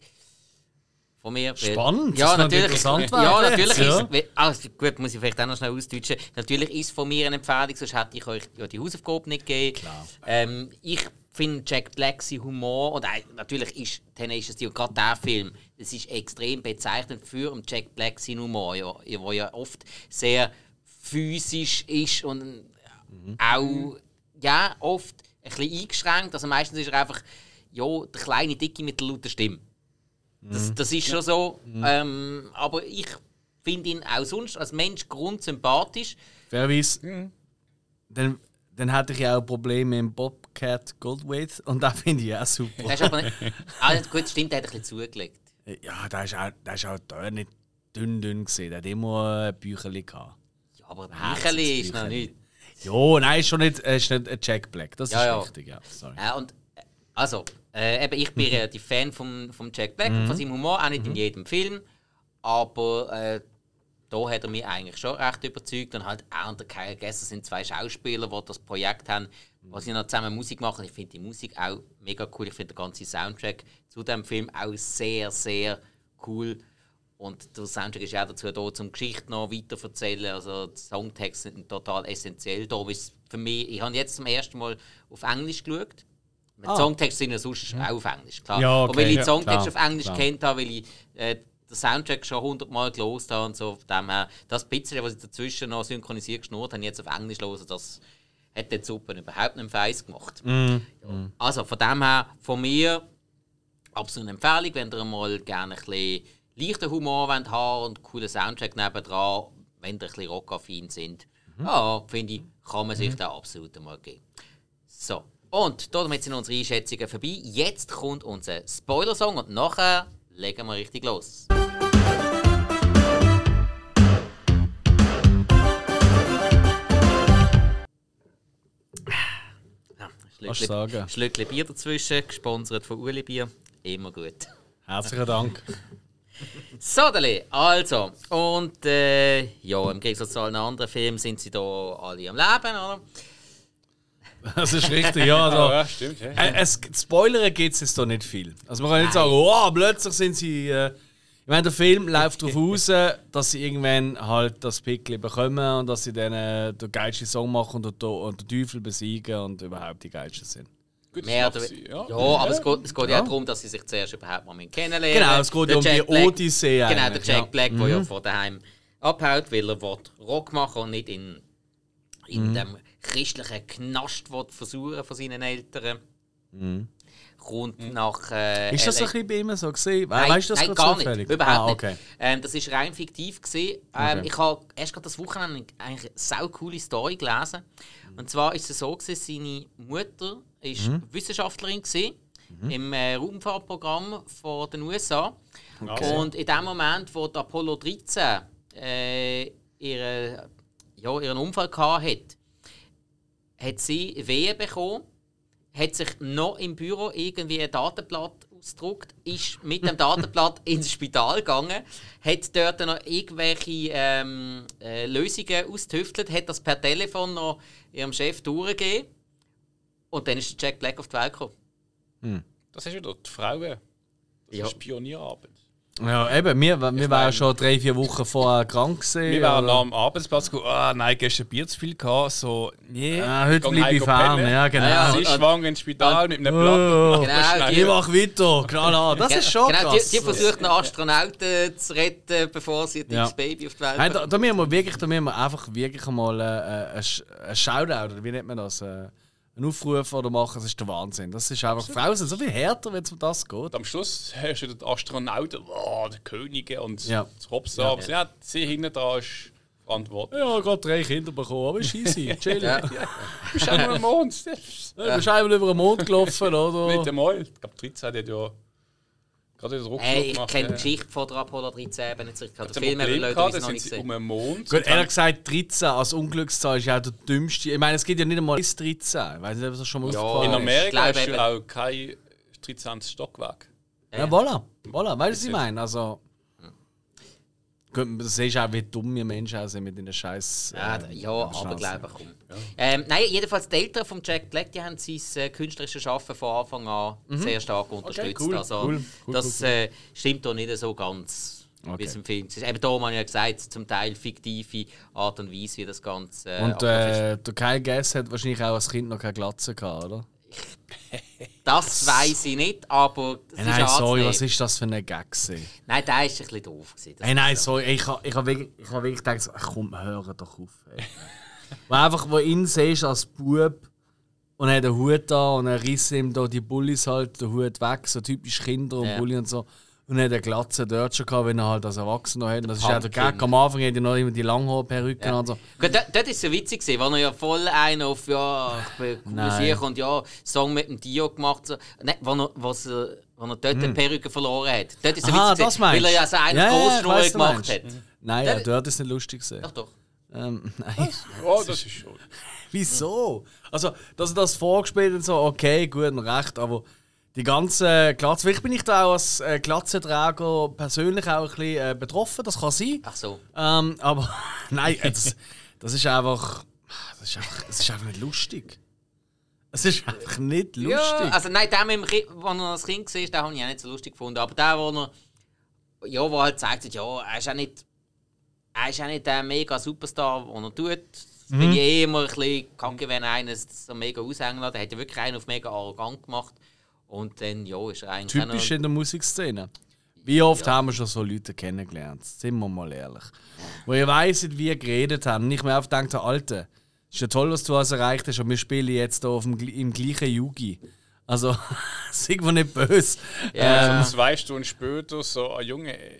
von mir. Spannend, ja, natürlich, interessant Ja, natürlich ja. ist also gut, muss ich vielleicht auch noch schnell ausdeutschen. Natürlich ist von mir eine Empfehlung, sonst hätte ich euch ja die Hausaufgabe nicht gegeben. Klar. Ähm, ich finde Jack Black sein Humor, und äh, natürlich ist Tenacious D und gerade der Film, das ist extrem bezeichnend für Jack Black sein Humor, ja, wo ja oft sehr physisch ist und mhm. auch ja, oft ein bisschen eingeschränkt. Also meistens ist er einfach ja, der kleine Dicke mit der lauten Stimme. Das, mhm. das ist schon so. Mhm. Ähm, aber ich finde ihn auch sonst als Mensch grundsympathisch. Fairerweise, mhm. dann, dann hätte ich ja auch Probleme mit Bobcat Goldthwait und da finde ich auch super. Das ist aber nicht, also gut, stimmt, er hat ein bisschen zugelegt. Ja, da ist auch, ist auch da nicht dünn dünn gesehen. Der hat immer ein Bücherli gehabt. Ja, aber ein Bücherli ist noch nicht. Ja, nein, ist schon nicht, ist nicht ein Jack Black. Das ja, ist ja. richtig, ja. Sorry. Ja, und, also, äh, eben, ich bin mhm. relativ Fan von, vom Jack Black mhm. von seinem Humor, auch nicht mhm. in jedem Film. Aber äh, da hat er mich eigentlich schon recht überzeugt. Und halt auch der Kyle Gesser sind zwei Schauspieler, die das Projekt haben, wo sie noch zusammen Musik machen. Ich finde die Musik auch mega cool. Ich finde den ganzen Soundtrack zu dem Film auch sehr, sehr cool. Und der Soundtrack ist auch dazu da, um Geschichte noch weiter zu erzählen. Also die Songtexte sind total essentiell da. Für mich, ich habe jetzt zum ersten Mal auf Englisch geschaut. Die ah. Songtexte sind ja sonst auch auf Englisch, klar. Ja, okay. Und weil ich die Songtexte auf Englisch klar. kennt habe, weil ich äh, den Soundtrack schon hundertmal gelost habe und so, von dem her, das bisschen, was ich dazwischen noch synchronisiert geschnurrt habe, jetzt auf Englisch hören, das hat den Suppe überhaupt nicht feiss gemacht. Mm. Ja. Also von dem her, von mir absolut eine Empfehlung, wenn ihr mal gerne ein bisschen leichten Humor haben und einen coolen Soundtrack nebendran, wenn ihr ein bisschen rockaffin sind, mhm. ja, finde ich, kann man sich mhm. da absolut mal geben. So, und damit sind unsere Einschätzungen vorbei. Jetzt kommt unser Spoiler-Song und nachher legen wir richtig los. Schlückchen, Schlückchen Bier dazwischen, gesponsert von Uli Bier. Immer gut. Herzlichen Dank. so, Dali, also, und äh, ja, im Gegensatz zu allen anderen Filmen sind sie da alle am Leben, oder? Das ist richtig, ja. Also, ja, stimmt. Ja. Äh, es, Spoilern geht es jetzt da nicht viel. Also man kann nicht sagen, oh, plötzlich sind sie. Äh, ich meine, der Film läuft darauf aus, dass sie irgendwann halt das Pickel bekommen und dass sie dann äh, den geilsten Song machen und, und den Teufel besiegen und überhaupt die geilsten sind. Gut, Mehr oder sie, ja. ja, aber es geht, es geht ja. ja darum, dass sie sich zuerst überhaupt mal kennenlernen. Genau, es geht ja um die Odyssee. Genau, der Jack Black, der ja mhm. von daheim abhaut, weil er Rock machen und nicht in, in mhm. dem christlichen Knast versuchen von seinen Eltern. Mhm. Kommt mhm. nach. Äh, ist das ein bisschen bei ihm so gesehen? Nein, weißt du das nein gar zufällig? nicht. Überhaupt ah, okay. nicht. Ähm, das ist rein fiktiv gesehen. Ähm, okay. Ich habe erst gerade das Wochenende eigentlich eine sau coole Story gelesen. Und zwar ist es so gewesen, seine Mutter ist mhm. Wissenschaftlerin gewesen, mhm. im äh, Raumfahrtprogramm von den USA. Okay. Und in dem Moment, wo die Apollo 13 äh, ihre ja, ihren Unfall gehabt hat, hat sie Wehe bekommen, hat sich noch im Büro irgendwie ein Datenblatt ausgedruckt, ist mit dem Datenblatt ins Spital gegangen, hat dort noch irgendwelche ähm, äh, Lösungen ausgetüftelt, hat das per Telefon noch ihrem Chef durchgegeben und dann ist Jack Black auf die Welt gekommen. Das ist wieder die Frauen. Das Ja. ist Pionierarbeit. Ja, eben, wir, wir Ich waren schon drei, vier Wochen vorher krank gewesen. Wir waren am Arbeitsplatz gekommen, ah nein, gestern Bier zu viel gehabt, so, nee. Ah, heute bleibe ich fern, ja, genau. Ja, Sie und- ist schwanger ins Spital mit einem Oh, Blatt. Genau, ich die- mach weiter, knallhart. Das ist schon genau, krass. die, die versucht einen Astronauten zu retten, bevor sie Ja. dickes Baby auf die Welt Nein, bringt. da, da müssen wir wirklich, da müssen wir einfach wirklich mal äh, äh, ein Shoutout, oder wie nennt man das? Äh, einen Aufruf oder machen, das ist der Wahnsinn. Das ist einfach, Frauen sind so viel härter, wenn es um das geht. Und am Schluss hast du den Astronauten, oh, der Könige und Ja. das Hopsa. Aber ja, sie hinten dran ist verantwortlich. Ja, gerade drei Kinder bekommen, aber ist easy, chill. Ja. ja. Du bist auch nur ein Mond. Du bist einmal über den Mond gelaufen, Mit oder? dem Mal. Ich glaube, 13 hat ja gerade den Rucksack Hey, ich kenne die ja. Geschichte von der Apollo 13 eben nicht so. Ich habe Das den Film eben Leute, da noch nicht gesehen. um einen Mond. Gut, ehrlich gesagt, 13 als Unglückszahl ist ja auch der dümmste. Ich meine, es gibt ja nicht einmal bis 13. Ich weiß nicht, ob das schon mal Ja, aufgefallen In ist. Amerika du eben- auch kein 13. Stockwerk. Ja, voilà. voilà. Weißt du, was ich Ja. meine? Also. Du siehst auch, wie dumm wir Menschen auch sind mit den Scheiß. Ja, äh, ja aber glaube ich, komm. Ähm, nein, jedenfalls die Eltern von Jack Black, die haben sein äh, künstlerisches Schaffen von Anfang an sehr stark unterstützt. cool, also, cool, cool, das Äh, stimmt doch nicht so ganz, wie Okay. es im Film ist. Eben da habe ich ja gesagt, zum Teil fiktive Art und Weise, wie das Ganze äh, Und äh, der Kyle Gass hat wahrscheinlich auch als Kind noch keine Glatze gehabt, oder? Das weiß ich nicht, aber das Hey, nein, sorry, was ist das für ein Gag? gewesen? Nein, der ist ein bisschen doof. Gewesen. Hey, nein, sorry, ich habe ich hab wirklich, ich hab wirklich gedacht, so, komm, hör doch auf. Wo einfach, wo ihn siehst als Bub und er hat einen Hut da und er riss ihm da die Bullis halt den Hut weg, so typisch Kinder und Ja. Bulli und so. Und er hat eine Glatze dort schon gehabt, wenn er halt als Erwachsener hat. Das ist auch der. Gag. Am Anfang hat er noch immer die Langhaarperücken Ja. und so. Gut, dort, ist es ja witzig, gewesen, weil er ja voll einen auf ja, sicher und ja, Song mit dem Dio gemacht so. Nein, wo er, was, er- wo er dort die Perücke verloren hat. Dort ist es ja Hm. Aha, witzig, das gewesen, weil er ja so einen Ja, ja, Großschnur du gemacht hat. Nein, ja, dort ist es nicht lustig gesehen. Doch, doch. Ähm, nein. Oh, das ist schon. Wieso? Also, dass er das vorgespielt und so, okay, gut und recht, aber die ganze Glatze. Vielleicht bin ich da auch als äh, Glatzenträger persönlich auch ein bisschen äh, betroffen, das kann sein. Ach so. Ähm, aber nein, das, das ist einfach. Das ist einfach, es ist einfach nicht lustig. Es ist einfach nicht lustig. Ja, also nein, der mit dem Kind, wo er als Kind war, den habe ich auch nicht so lustig gefunden. Aber der, wo er, ja, wo halt sagt, ja, er ist auch nicht, er ist auch nicht der mega Superstar, den er tut. Das Mhm. finde ich eh immer ein bisschen kacke, wenn einer so mega aushängen lässt. Er hat ja wirklich einen auf mega arrogant gemacht. Und dann, ja, ist eigentlich Typisch in der Musikszene. Wie oft Ja. haben wir schon so Leute kennengelernt? Sind wir mal ehrlich. Wo ihr weißt, wie wir geredet haben. Und ich mir einfach gedacht, Alter, ist ja toll, was du alles erreicht hast, und wir spielen jetzt hier auf dem, im gleichen Yugi. Also, sind wir nicht böse. Ja. Ähm, Zwei Stunden später so ein Junge. äh,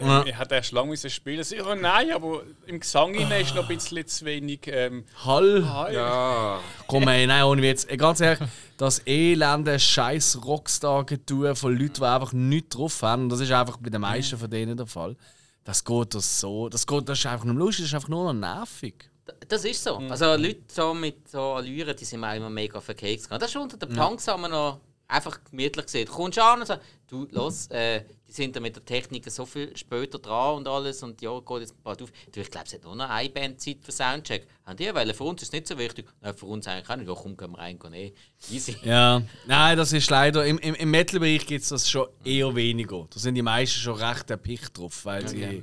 Ja. Er hat erst lange müssen spielen. So, ja, nein, aber im Gesang hinein ist noch ein bisschen zu wenig. Ähm, Hall. Hi. Ja. Komm, ey, nein, ohne Witz. Ganz ehrlich, das elende scheiß Rockstar-Getue von Leuten, die einfach nichts drauf haben, und das ist einfach bei den meisten von denen der Fall, das geht das so. Das, geht, das ist einfach nicht lustig, das ist einfach nur noch nervig. Das ist so. Mhm. Also Leute so mit so Allüren, die sind mir immer mega verkehrt gegangen. Das ist unter den Punks haben wir noch einfach gemütlich gesehen. Du kommst an und sagst, du, los, äh, die sind da mit der Technik so viel später dran und alles und ja, geht jetzt bald auf. Du, ich glaube, es hat nur noch eine Band Zeit für Soundcheck. Haben die, weil für uns ist es nicht so wichtig. Nein, für uns eigentlich auch nicht. Ja, komm, gehen wir rein, gehen eh. Easy. Ja, nein, das ist leider. Im, im, im Metal-Bereich gibt es das schon eher weniger. Da sind die meisten schon recht erpicht drauf, weil sie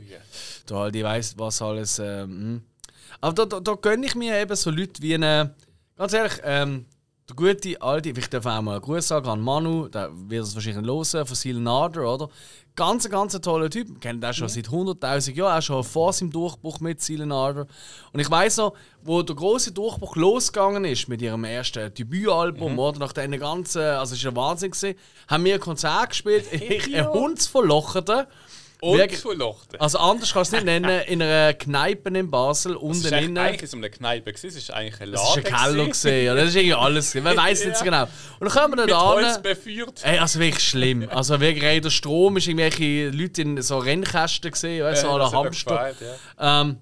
da halt, ich weiss, was alles. Ähm, hm. aber da, da, da gönne ich mir eben so Leute wie eine. Ganz ehrlich, ähm, der gute alte, ich darf auch mal einen Gruß sagen an Manu, der wird es wahrscheinlich hören, von Seal Nader, oder? Ganz, ganz toller Typ. Kennen den schon seit 100.000 Jahren, auch schon vor seinem Durchbruch mit Seal Nader. Und ich weiss noch, wo der große Durchbruch losgegangen ist mit ihrem ersten Debütalbum, oder? Nach diesen ganzen, also es war ein Wahnsinn, gewesen, haben wir ein Konzert gespielt, ich, ein Hundsverlocherte. Und verlocht. Also anders kannst du es nicht nennen, in einer Kneipe in Basel, Es unten eigentlich, innen. eigentlich so eine Kneipe. gewesen, Es ist eigentlich ein Das Lager. war ein Keller, gewesen, ja, das ist irgendwie alles. gewesen. Man weiß nicht so genau. Und dann kommen wir da Holz an. befeuert. Ey, also wirklich schlimm. Also wirklich, ey, der Strom ist irgendwelche Leute in so Rennkästen gesehen, weißt so Äh, alle das hat er Hamster. gefällt, ja. Ähm,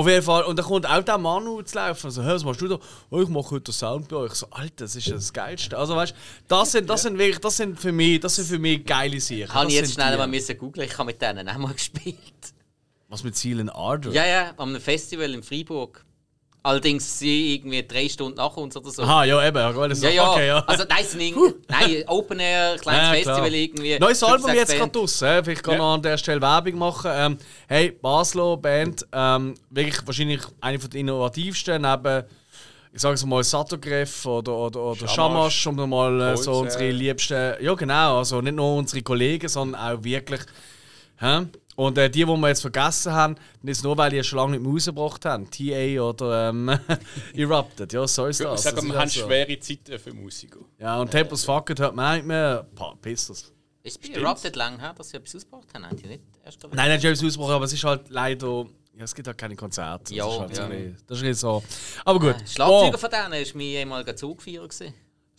Auf jeden Fall. Und dann kommt auch der Manu zu laufen. Also, hey, was machst du da? Oh, ich mache heute den Sound bei euch. So, Alter, das ist ja das Geilste. Also, weißt das sind, das sind wirklich, das sind für mich, das sind für mich geile Sachen. Kann Das ich jetzt schnell die. mal müssen googeln, ich habe mit denen auch mal gespielt. Was mit Zielen Ardor? Ja, ja, am Festival in Freiburg. Allerdings sie irgendwie drei Stunden nach uns oder so. Aha, ja, eben. Ja, gut, das Ja, ja. Okay, ja. Also, nein, es nein, Open Air, kleines Ja, Festival klar. irgendwie. Neues Album jetzt gerade draussen. äh, Vielleicht kann Ja. noch an der Stelle Werbung machen. Ähm, hey, Baslo Band, ähm, wirklich wahrscheinlich eine von den innovativsten, neben, ich sage es mal, Satogreff oder, oder, oder Shamash. Shamash, um mal äh, so unsere liebsten. Ja, genau. Also nicht nur unsere Kollegen, sondern auch wirklich. Und äh, die, die wir jetzt vergessen haben, das ist nur, weil die ja schon lange nicht mehr rausgebracht haben. TA oder ähm, Erupted. Ja, so ist Ich das. sage, Das ist wir halt haben so. schwere Zeiten für Musiker. Ja, und Tempest Fucket hört man auch nicht mehr. Piss das. Ist es bei Erupted lang her, dass sie etwas ausgebracht haben? Haben die nicht erst Nein, nicht James Ausbruch, aber es ist halt leider. Ja, es gibt halt keine Konzerte. Ja, das ist halt so ja. ein bisschen- Das ist ein bisschen so. Aber gut. Schlagzeuger Oh, von denen war mein ehemaliger Zugführer. gewesen.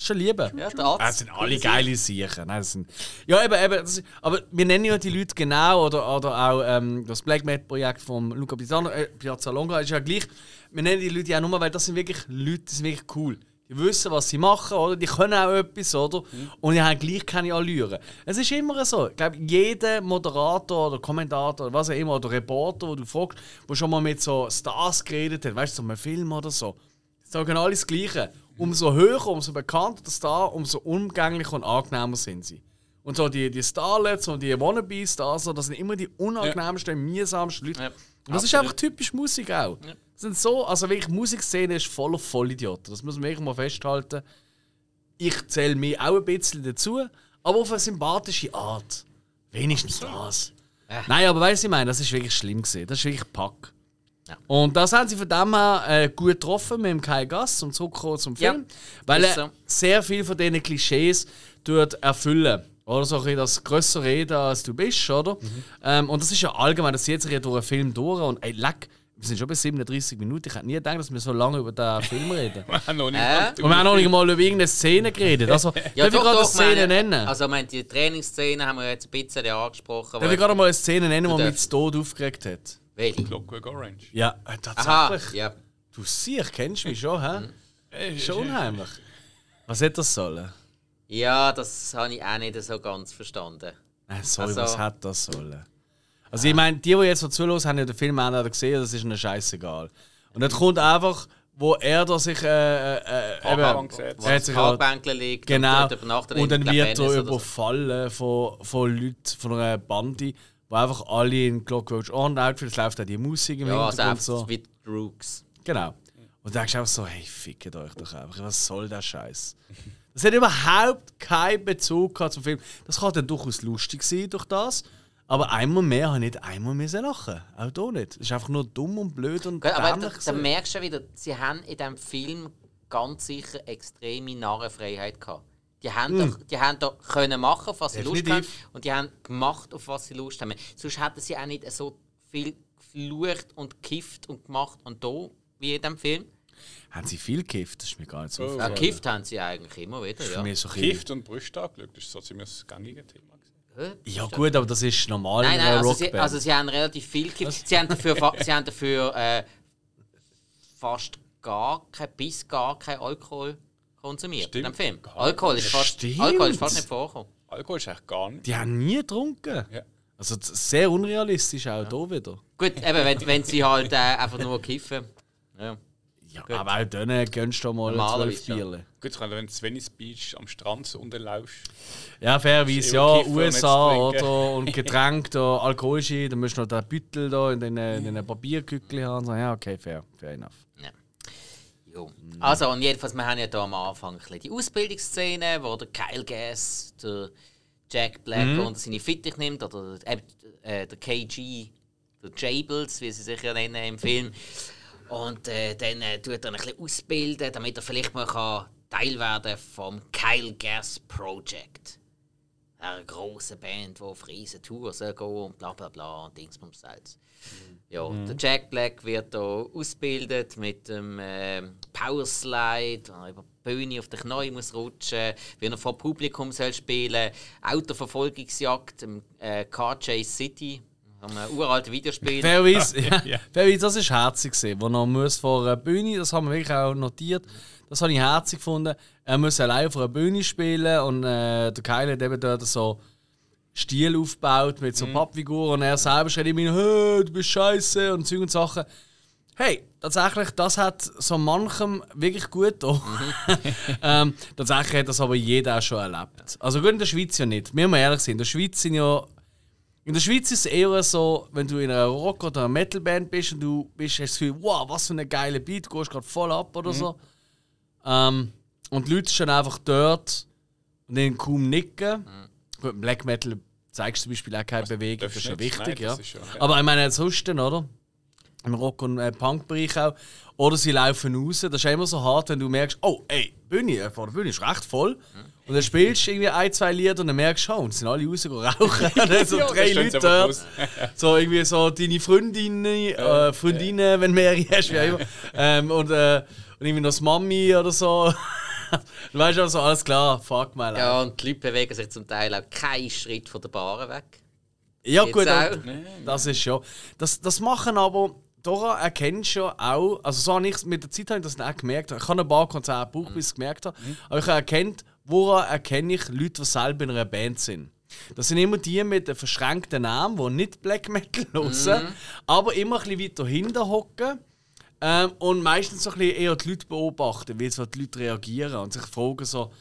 Schon liebe. Ja, der Arzt. Das sind alle geile Sachen. Nein, das sind, ja, eben, eben. Das aber wir nennen ja die Leute genau, oder, oder auch ähm, das Black Metal-Projekt von Luca Pizzano, äh, Piazzalonga ist ja gleich. Wir nennen die Leute ja nur, weil das sind wirklich Leute, die sind wirklich cool. Die wissen, was sie machen, oder? Die können auch etwas, oder? Und die haben gleich keine Allüren. Es ist immer so. Ich glaube, jeder Moderator oder Kommentator oder was auch immer, oder Reporter, wo du fragst, der schon mal mit so Stars geredet hat, weißt du, so einem Film oder so, sagen alle das Gleiche. Umso höher, umso bekannter der Star, umso umgänglicher und angenehmer sind sie. Und so die, die Starlets und die Wannabe-Stars, so, das sind immer die unangenehmsten, mühsamsten Leute. Ja. Und das ist einfach typisch Musik auch. Das sind so, also wirklich, Musikszene ist voller Vollidioten. Das muss man wirklich mal festhalten. Ich zähle mich auch ein bisschen dazu, aber auf eine sympathische Art. Wenigstens das. Nein, aber weißt du, ich meine, das ist wirklich schlimm gesehen. Das ist wirklich Pack. Ja. Und das haben sie von dem her äh, gut getroffen mit dem Kai Gass und zurückkommen zum Ja, Film. weil ist er so. sehr viel von diesen Klischees dort erfüllen. Oder so ein das größere Reden als du bist, oder? Ähm, und das ist ja allgemein, das zieht sich ja durch einen Film durch. Und ey, leck, wir sind schon bei 37 Minuten. Ich hätte nie gedacht, dass wir so lange über den Film reden. Wir haben noch nicht Äh? Und wir haben noch nicht mal über irgendeine Szene geredet. Also, darf ich gerade eine Szene meine- nennen? Also, meine, die Trainingsszene haben wir jetzt ein bisschen angesprochen. darf ich weil- gerade mal eine Szene nennen, die mich zu Tod aufgeregt hat? Welche? Clockwork Orange. Ja, äh, Aha, tatsächlich. ja. Du siehst, kennst mich schon, hä? Äh, Schon unheimlich. Was hätte das sollen? Ja, das habe ich auch nicht so ganz verstanden. Äh, sorry, Also- was hat das sollen? Also ich meine, die, die jetzt so zuhören, haben ja den Film auch nicht gesehen, das ist ihnen scheißegal. Und dann kommt einfach, wo er da sich äh, äh, äh, eben, er hat sich halt, liegt genau, und in dann wird er oder so. überfallen von, von Leuten, von einer Bande, wo einfach alle in Clockwork On Outfits läuft auch die Musik im Ja, also Hintergrund einfach so. wie Droogs. Genau. Und dann denkst du auch so, hey, fickt euch doch einfach, was soll der Scheiß? Das hat überhaupt keinen Bezug zum Film. Das kann dann durchaus lustig sein durch das. Aber einmal mehr habe ich nicht einmal müssen lachen. Auch da nicht. Es ist einfach nur dumm und blöd und Gut, aber dämlich. da merkst du wieder, sie haben in diesem Film ganz sicher extreme Narrenfreiheit gehabt. Die haben, doch, die haben doch können machen, auf was sie Lust haben. Hm. Und die haben gemacht, auf was sie Lust haben. Sonst hätten sie auch nicht so viel geflucht und gekifft und gemacht und da, wie in diesem Film. Haben sie viel gekifft? Das ist mir gar nicht so Oh. Ja, aufgefallen. gekifft haben sie eigentlich immer wieder, ja. so Gift und Brüste angeschaut, das ist so ziemlich das gängige Thema. Ja gut, aber das ist normal Nein, in nein, also sie, also sie haben relativ viel gekifft. Sie haben dafür, fa- sie haben dafür äh, fast gar kein, bis gar kein Alkohol konsumiert Stimmt. in dem Film. Gar Alkohol ist, fast, Stimmt. Alkohol ist fast nicht vorgekommen. Alkohol ist eigentlich gar nicht. die haben nie getrunken. Ja. Also sehr unrealistisch auch da wieder. Gut, eben, wenn, wenn sie halt äh, einfach nur kiffen. Ja. Ja, Gut. aber auch denen gönnst du mal zwölf Bierle. Gut, wenn du Venice Beach am Strand so unterlaufst, Ja, fairerweise, ja, eh nicht USA oder und Getränk, da, alkoholische, dann musst du noch den Büttel da in den, in den Papierkückeln haben. So, ja, okay, fair, fair enough. Jo. Also, und jedenfalls, wir haben ja hier am Anfang die Ausbildungsszene, wo der Kyle Gass, der Jack Black unter seine Fittich nimmt, oder äh, äh, der KG, der Jables, wie sie sich ja nennen im Film. Und äh, dann äh, tut er ein bisschen ausbilden, damit er vielleicht mal kann Teil werden vom Kyle Gass Project. Eine große Band, die auf riesen Tours soll gehen und bla bla bla und Dingsbums Salz. Ja, der Jack Black wird hier ausgebildet mit dem ähm, Powerslide, wo er über die Bühne auf den Knie muss rutschen, wie er vor Publikum soll spielen, Autoverfolgungsjagd im äh, Car Chase City, Haben wir uralten Videospiel. Wer weiß, ja, Ja. wer weiß, das ist herzig gesehen, wo er muss vor einer Bühne, das haben wir wirklich auch notiert, das habe ich herzig gefunden. Er muss allein vor einer Bühne spielen und äh, der Kyle hat eben dort so Stil aufgebaut mit so Pappfiguren und er selber schreit immer, hey, du bist scheiße und Zeug und Sachen. Hey, tatsächlich, das hat so manchem wirklich gut getan. ähm, tatsächlich hat das aber jeder auch schon erlebt. Also gut, in der Schweiz ja nicht. Wir müssen ehrlich sein, in der Schweiz sind ja in der Schweiz ist es eher so, wenn du in einer Rock- oder einer Metalband bist und du bist, hast das Gefühl, wow, was für ein geiler Beat, du gehst gerade voll ab oder so. Ähm, und die Leute stehen einfach dort und dann kaum nicken. Gut, im Black Metal zeigst du zum Beispiel auch keine Bewegung, das ist ja nicht. wichtig, Nein, ja. ist ja- ja. Aber ich meine, sonst, oder? Im Rock- und äh, Punk-Bereich auch. Oder sie laufen raus. Das ist immer so hart, wenn du merkst, oh, ey, Bühne, äh, vor der Bühne ist recht voll. Und dann spielst du irgendwie ein, zwei Lieder und dann merkst du, oh, und sind alle raus rauchen. Dann so Ja, drei Leute dort. So irgendwie so deine Freundinnen, äh, Freundinnen, wenn du mehrere hast, wie auch immer. ähm, und, äh, und irgendwie noch das Mami oder so. du weißt also, alles klar, fuck mal. Ja, und die Leute bewegen sich zum Teil auch keinen Schritt von der Bar weg. ja Jetzt gut, auch. das ist schon. Das, das machen aber, Dora erkennst du auch, also so habe ich mit der Zeit habe ich das auch gemerkt. Ich habe ein paar Konzerte gebraucht, bis ich es gemerkt habe. Aber ich habe erkannt, woran erkenne ich Leute, die selber in einer Band sind. Das sind immer die mit einem verschränkten Namen, die nicht Black Metal hören, aber immer ein bisschen weiter hinten hocken. Ähm, und meistens so ein bisschen eher die Leute beobachten, wie so die Leute reagieren und sich fragen so,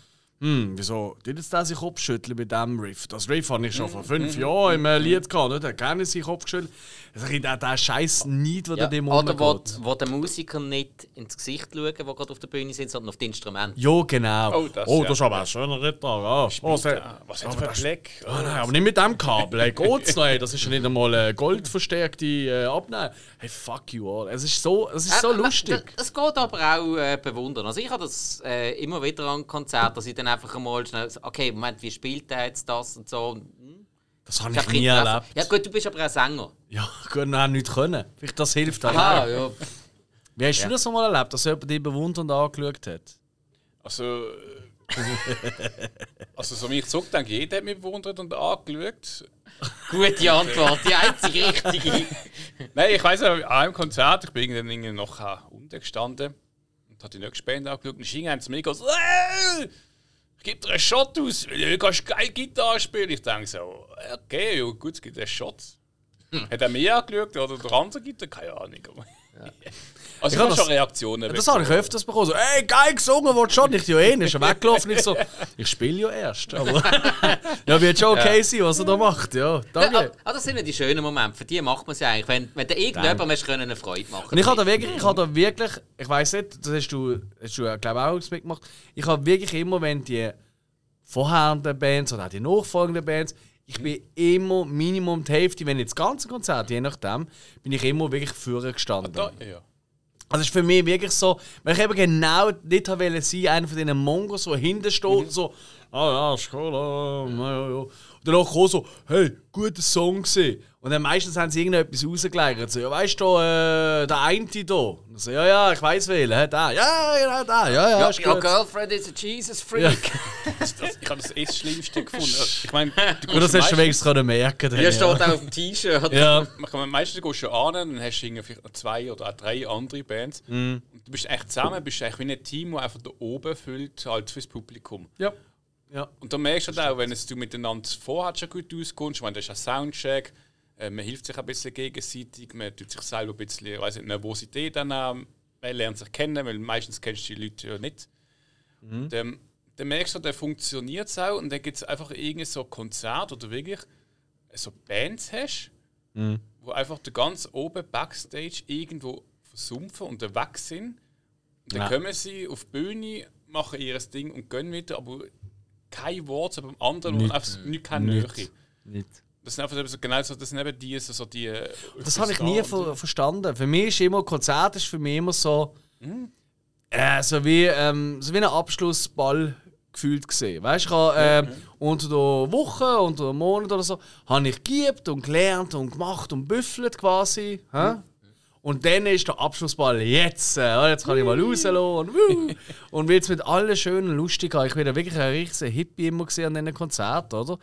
hm, wieso tut jetzt der sich Kopf schütteln mit diesem Riff? Das Riff habe ich schon vor fünf Jahren im äh, Lied gehabt, nicht? Da gerne sich Kopf geschüttelt. Das ist der, der Scheiß nicht, der Ja, dem oder wo, wo der Musiker nicht ins Gesicht schauen, die gerade auf der Bühne sind, sondern auf die Instrumente. Ja, genau. Oh, das- oh, ja. das ist aber ein schöner Ritter. Ja. Oh, Ja, was hat er für Black? Ah, nein, aber nicht mit dem Kabel. Geht's noch? Das ist ja nicht einmal eine goldverstärkte äh, Abnahme. Hey, fuck you all. Es ist so, es ist so Äh, lustig. Das, das geht aber auch äh, bewundern. Also ich habe das äh, immer wieder an Konzerten, dass ich dann einfach mal schnell okay, Moment, wie spielt der jetzt das und so. Hm, Das habe ich ich nie erlebt. Ja gut, du bist aber auch Sänger. Ja, gut, nein, nicht können. Vielleicht das hilft auch. Aha, ja. Wie hast du das einmal erlebt, dass jemand dich bewundernd angeschaut hat? Also, äh, also so wie ich zurückdenke, jeder hat mich bewundert und angeschaut. Gute Antwort, die einzige richtige. Nein, ich weiss, an einem Konzert, ich bin dann irgendwie noch unten gestanden und habe die nächste Band angeschaut und schien haben zu mir gesagt, «Äh, ich gebe dir einen Shot aus, weil du kannst geil Gitarre spielen. Ich denke so, okay, ja, gut, es gibt einen Shot. Hat er mich angeschaut oder der andere Gitarre? Keine Ahnung. aber- Also ich hab habe das- schon Reaktionen. Das habe ich öfters bekommen. So, ey, geil gesungen, du schon? Ich ja eh nicht. Ist er weggelaufen. Ich so, ich spiele ja erst. Aber ja, wird schon okay sein, was er da macht. Ja, Ah, danke. ah, das sind ja die schönen Momente. Für die macht man es ja eigentlich. Wenn, wenn du irgendjemandem hast können eine Freude machen Und ich habe da wirklich, ich habe da wirklich, ich weiß nicht, das hast du, hast du glaube ich auch mitgemacht. Ich habe wirklich immer, wenn die vorherenden Bands oder auch die nachfolgenden Bands, ich bin immer Minimum die Hälfte, wenn nicht das ganze Konzert, je nachdem, bin ich immer wirklich vorne gestanden. Da, ja. Also ist für mich wirklich so, weil ich eben genau nicht wollte sein, einer von diesen Mongos, der hinten steht und so, ah ja, ist cool, ah, ja, ja, ja. Und danach kam so, hey, guter Song gewesen. Und dann meistens haben sie irgendetwas rausgelegt. So, ja, weißt du, äh, der eine da. Und so, ja, ja, ich weiß hä, der. Ja, ja, der, ja, ja, Ja, ist your gut. girlfriend is a Jesus freak. Das, das, ich habe das das Schlimmste gefunden. Ich meine, du Und das hast du meistens- wenigstens können merken. dann, Hier steht ja. auch auf dem T-Shirt. ja. Man kann meistens gehst du an, dann hast du irgendwie vielleicht zwei oder auch drei andere Bands. Und du bist echt zusammen, bist echt wie ein Team, das einfach da oben füllt, halt fürs Publikum. Ja. ja. Und da merkst du halt auch, wenn es du miteinander vorher schon gut auskommst, ich meine, das ist ein Soundcheck, äh, man hilft sich ein bisschen gegenseitig, man tut sich selber ein bisschen weiss nicht, Nervosität annehmen, man lernt sich kennen, weil meistens kennst du die Leute ja nicht. Und, ähm, dann merkst du, dann funktioniert es auch und dann gibt es einfach irgendein so Konzert oder wirklich so Bands hast, wo einfach da ganz oben Backstage irgendwo versumpfen und weg sind. Und dann Ja. kommen sie auf die Bühne, machen ihr Ding und gehen wieder, aber kein Wort beim anderen Nicht. und einfach nicht keine Nähe. Nicht. Das sind einfach so, genau so, das sind eben die, so, die. äh, Das habe ich nie ver verstanden. Für mich ist immer Konzert ist für mich immer so, äh, so wie ähm, so wie ein Abschlussball gefühlt gesehen. Weißt du, habe ähm, unter der Woche, unter dem Monat oder so, habe ich geübt und gelernt und gemacht und büffelt quasi. hä? Und dann ist der Abschlussball jetzt. Äh, jetzt kann ich mal rauslassen und wuh. Und will es mit allen schön und lustig haben. Ich bin wirklich ein riesiger Hippie immer gesehen an diesen Konzerten, oder?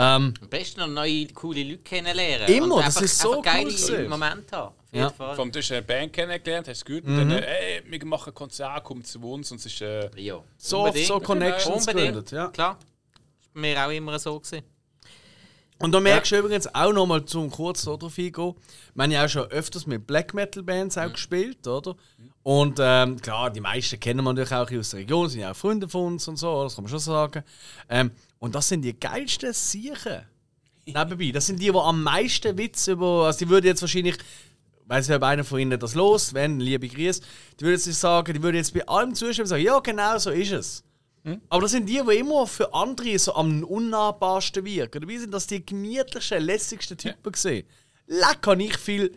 Ähm, Am besten noch neue, coole Leute kennenlernen. Immer, und das einfach, ist so geile cool. Momente haben. Auf Ja. jeden Fall. Vom du hast eine Band kennengelernt, hast du gut. Und dann, äh, ey, wir machen ein Konzert, kommt zu uns und es ist. Äh, Ja. so Unbedingt. so Connections gegründet. Ja. Klar. Das war mir auch immer so. Gewesen. Und da merkst du übrigens auch nochmal zum kurz darauf eingehen. Wir haben ja auch schon öfters mit Black Metal Bands Mhm. auch gespielt, oder? Und ähm, klar, die meisten kennen wir natürlich auch aus der Region, sind ja auch Freunde von uns und so, das kann man schon sagen. Ähm, und das sind die geilsten Siechen. Nebenbei, das sind die, die am meisten Witz über. Also, die würden jetzt wahrscheinlich. Weiß nicht, ob einer von ihnen das los, wenn, liebe Grüße, die würden jetzt sagen, die würden jetzt bei allem zustimmen und sagen, ja, genau so ist es. Aber das sind die, die immer für andere so am unnahbarsten wirken. Dabei sind das die gemütlichsten, lässigsten Typen gesehen. Leck, habe ich viel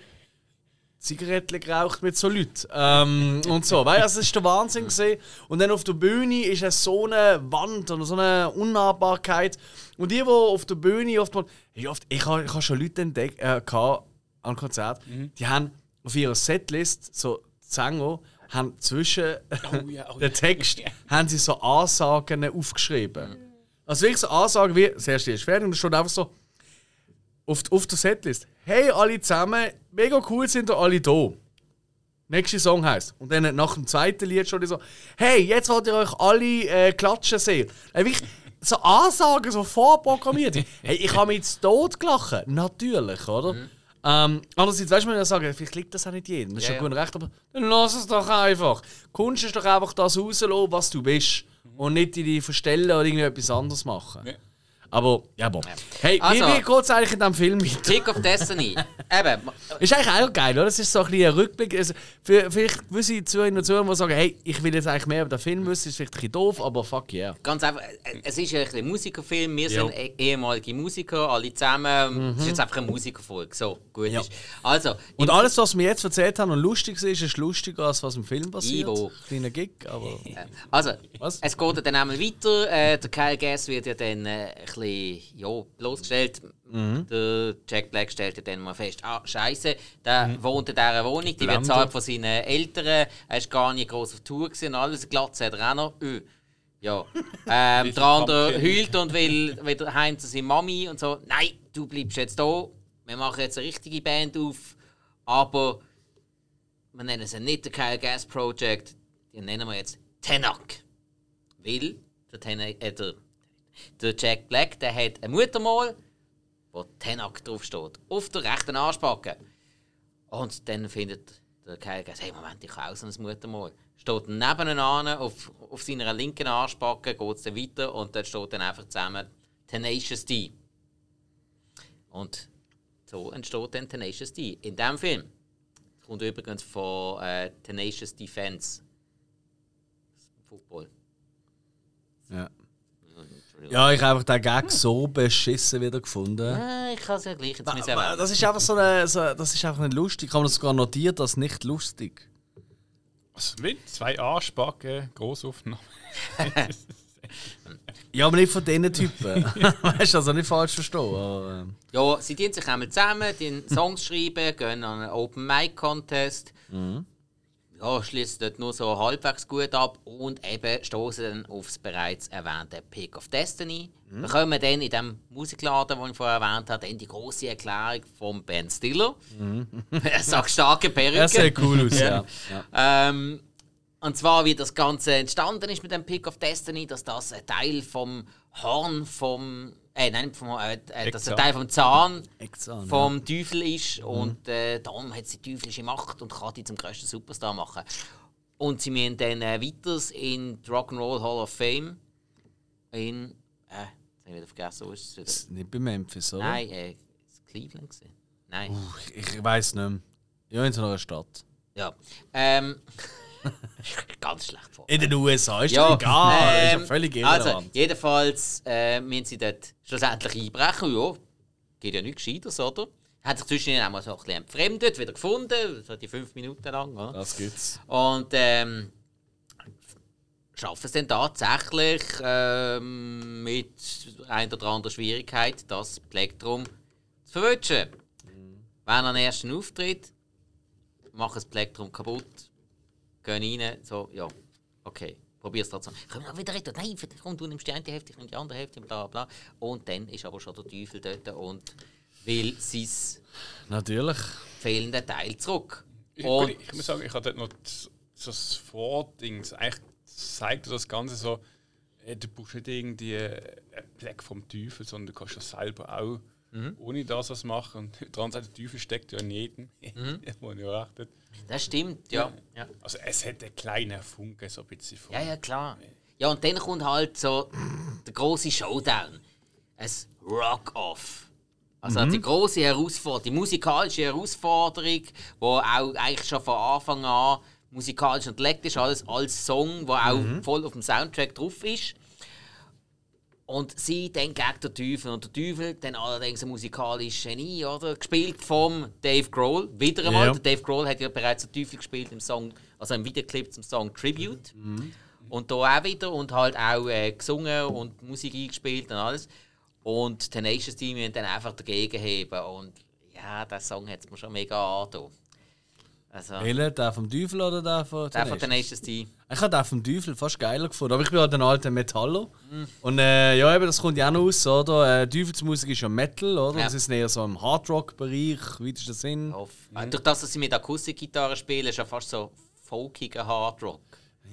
Zigaretten geraucht mit so Leuten. Ähm, und so, weil also, das ist der Wahnsinn gesehen. Und dann auf der Bühne ist es so eine Wand und so eine Unnahbarkeit. Und die, die auf der Bühne oft mal, hey, oft, ich habe ich hab schon Leute entdeckt äh, gehabt, am Konzert, die haben auf ihrer Setlist so Zango, haben zwischen Oh ja, oh den Text haben sie so Ansagen aufgeschrieben. Also wirklich so Ansagen wie, das erste ist fertig und da steht einfach so auf, auf der Setlist, hey alle zusammen, mega cool sind ihr alle da. Nächster Song heißt und dann nach dem zweiten Lied schon so, hey, jetzt wollt ihr euch alle äh, klatschen sehen. Äh, wirklich so Ansagen, so vorprogrammiert. hey, ich habe mich jetzt tot gelacht. Natürlich, oder? Ähm, andererseits, weißt du, man ja sagen, vielleicht liegt das auch nicht jedem. Das ist Ja, schon gut recht, aber dann lass es doch einfach. Kunst ist doch einfach das rauslassen, was du bist. Und nicht dich verstellen oder irgendetwas anderes machen. Ja. Aber, ja, bon. Hey, Also- wie, wie geht es eigentlich in diesem Film weiter? Tick of Destiny. Eben, Ist eigentlich auch geil, oder? Das ist so ein bisschen ein Rückblick. Also für vielleicht gewisse Zuhörer und Zuhörer, die sagen, hey, ich will jetzt eigentlich mehr über den Film wissen, ist vielleicht ein bisschen doof, aber fuck yeah. ganz einfach, äh, es ist ja ein bisschen Musikerfilm. Wir Jo. sind eh- ehemalige Musiker, alle zusammen. Es ist jetzt einfach eine Musikerfolge. So, gut Ja. Also, Und alles, was wir jetzt erzählt haben und lustig ist, ist lustiger, als was im Film passiert. Ivo. Kleiner Gig, aber... Also, Was? es geht dann einmal weiter. Äh, der Kyle Gass wird ja dann äh, ein bisschen ja, bloßgestellt. Mhm. Der Jack Black stellt dann mal fest, ah, Scheiße, der wohnt in dieser Wohnung, die wird bezahlt von seinen Eltern. Er ist gar nicht groß auf Tour gewesen und alles. Glatze hat er auch noch. Öh. Ja. Ähm, der andere heult und will wieder heim zu seiner Mami und so. Nein, du bleibst jetzt da. Wir machen jetzt eine richtige Band auf. Aber wir nennen es nicht der Kyle Gas Project, den nennen wir jetzt Tenak. Weil der, Ten äh, der, der Jack Black der hat ein Muttermal, wo Tenak draufsteht. Auf der rechten Arschbacke. Und dann findet der Gas, hey Moment, ich habe auch so ein Muttermal. Steht nebeneinander auf, auf seiner linken Arschbacke, geht es dann weiter und dort steht dann einfach zusammen Tenacious D. Und so entsteht dann Tenacious D. In diesem Film. Das kommt übrigens von äh, Tenacious Defense. Football. Ja. Ja, ich habe einfach den Gag so beschissen wieder gefunden. Ah, ich kann es ja gleich jetzt erwähnen. Das ist einfach so, eine, so das ist einfach nicht lustig. Ich habe das sogar notiert als nicht lustig. Was mit? Zwei Arschbacken, Grossaufnahme. Ja, aber nicht von diesen Typen. weißt du, also nicht falsch verstehen. Aber, ähm, Ja, sie tun sich einmal zusammen, die Songs schreiben, gehen an einen Open Mic Contest. Ja, schließen dort nur so halbwegs gut ab und eben stoßen dann aufs bereits erwähnte Pick of Destiny. Wir kommen dann in dem Musikladen, den ich vorher erwähnt habe, dann die große Erklärung von Ben Stiller. er sagt starke Perücke. er sieht cool aus, ja. ja. Ähm, und zwar, wie das Ganze entstanden ist mit dem Pick of Destiny, dass das ein Teil vom Horn vom. Äh, nein, vom, äh, äh, dass Eckzahn. Teil vom Zahn Eckzahn, vom Teufel ist. Und äh, darum hat sie teuflische Macht und kann die zum grössten Superstar machen. Und sie müssen dann äh, weiter in die Rock'n'Roll Hall of Fame in. Äh, jetzt habe ich wieder vergessen, wo ist es wieder? Das ist Nicht bei Memphis, oder? Nein, äh, ist Cleveland gewesen? Nein. Ich, ich weiß nicht mehr. Ja, in so einer Stadt. Ja. Ähm. ganz schlecht vor. In den USA ist Ja, egal. ist ähm, ja völlig Also, irrelevant. jedenfalls äh, müssen sie dort schlussendlich einbrechen. Ja, geht ja nichts Gescheites, oder? Hat sich zwischendurch auch mal so ein bisschen entfremdet, wieder gefunden, so die fünf Minuten lang. Oder? das gibt's. Und ähm, schaffen es dann tatsächlich ähm, mit einer oder anderen Schwierigkeit, das Plektrum zu verwünschen. Wenn er den ersten Auftritt, machen das Plektrum kaputt, gehen rein, so, ja, okay. probiere es trotzdem. Können wir wieder reden? Nein, komm, du nimmst die eine Hälfte, ich nehme die andere Hälfte, bla bla. Und dann ist aber schon der Teufel dort und will sein Natürlich. fehlende Teil zurück. Ich, Und ich, ich muss sagen, ich hatte dort noch so das Vording. Eigentlich zeigt das Ganze so, äh, du brauchst nicht irgendwie äh, einen Black vom Teufel, sondern du kannst das selber auch ohne das was machen. Und dran der Teufel steckt ja in jedem, wo ich auch achtet. das stimmt, ja. ja. Also es hat einen kleinen Funke so ein bisschen von. Ja, ja, klar. Ja, und dann kommt halt so der große Showdown. Ein Rock-Off. Also die große Herausforderung, die musikalische Herausforderung, wo auch eigentlich schon von Anfang an musikalisch unterlegt ist, alles als Song, wo auch voll auf dem Soundtrack drauf ist. Und sie dann gegen den Teufel. Und der Teufel dann allerdings ein musikalisches Genie, oder? Gespielt vom Dave Grohl. Wieder einmal. Ja. Der Dave Grohl hat ja bereits den Teufel gespielt im Song, also im Videoclip zum Song Tribute. Und da auch wieder. Und halt auch äh, gesungen und Musik eingespielt und alles. Und Tenacious D müssen dann einfach dagegen heben. Und ja, der Song hat es mir schon mega angetan. Also, Welcher? Der vom Teufel oder der von der von Tenacious? Tenacious D. Ich habe den vom Teufel fast geiler gefunden. Aber ich bin halt ein alter Metaller. Und äh, ja, eben, das kommt ja auch noch raus, oder? Äh, Teufelsmusik ist ja Metal, oder? Ja. Das ist eher so im Hardrock-Bereich, wie ist der Sinn? Auf. Durch das, dass sie mit Akustikgitarre spielen, ist ja fast so folkiger Hardrock.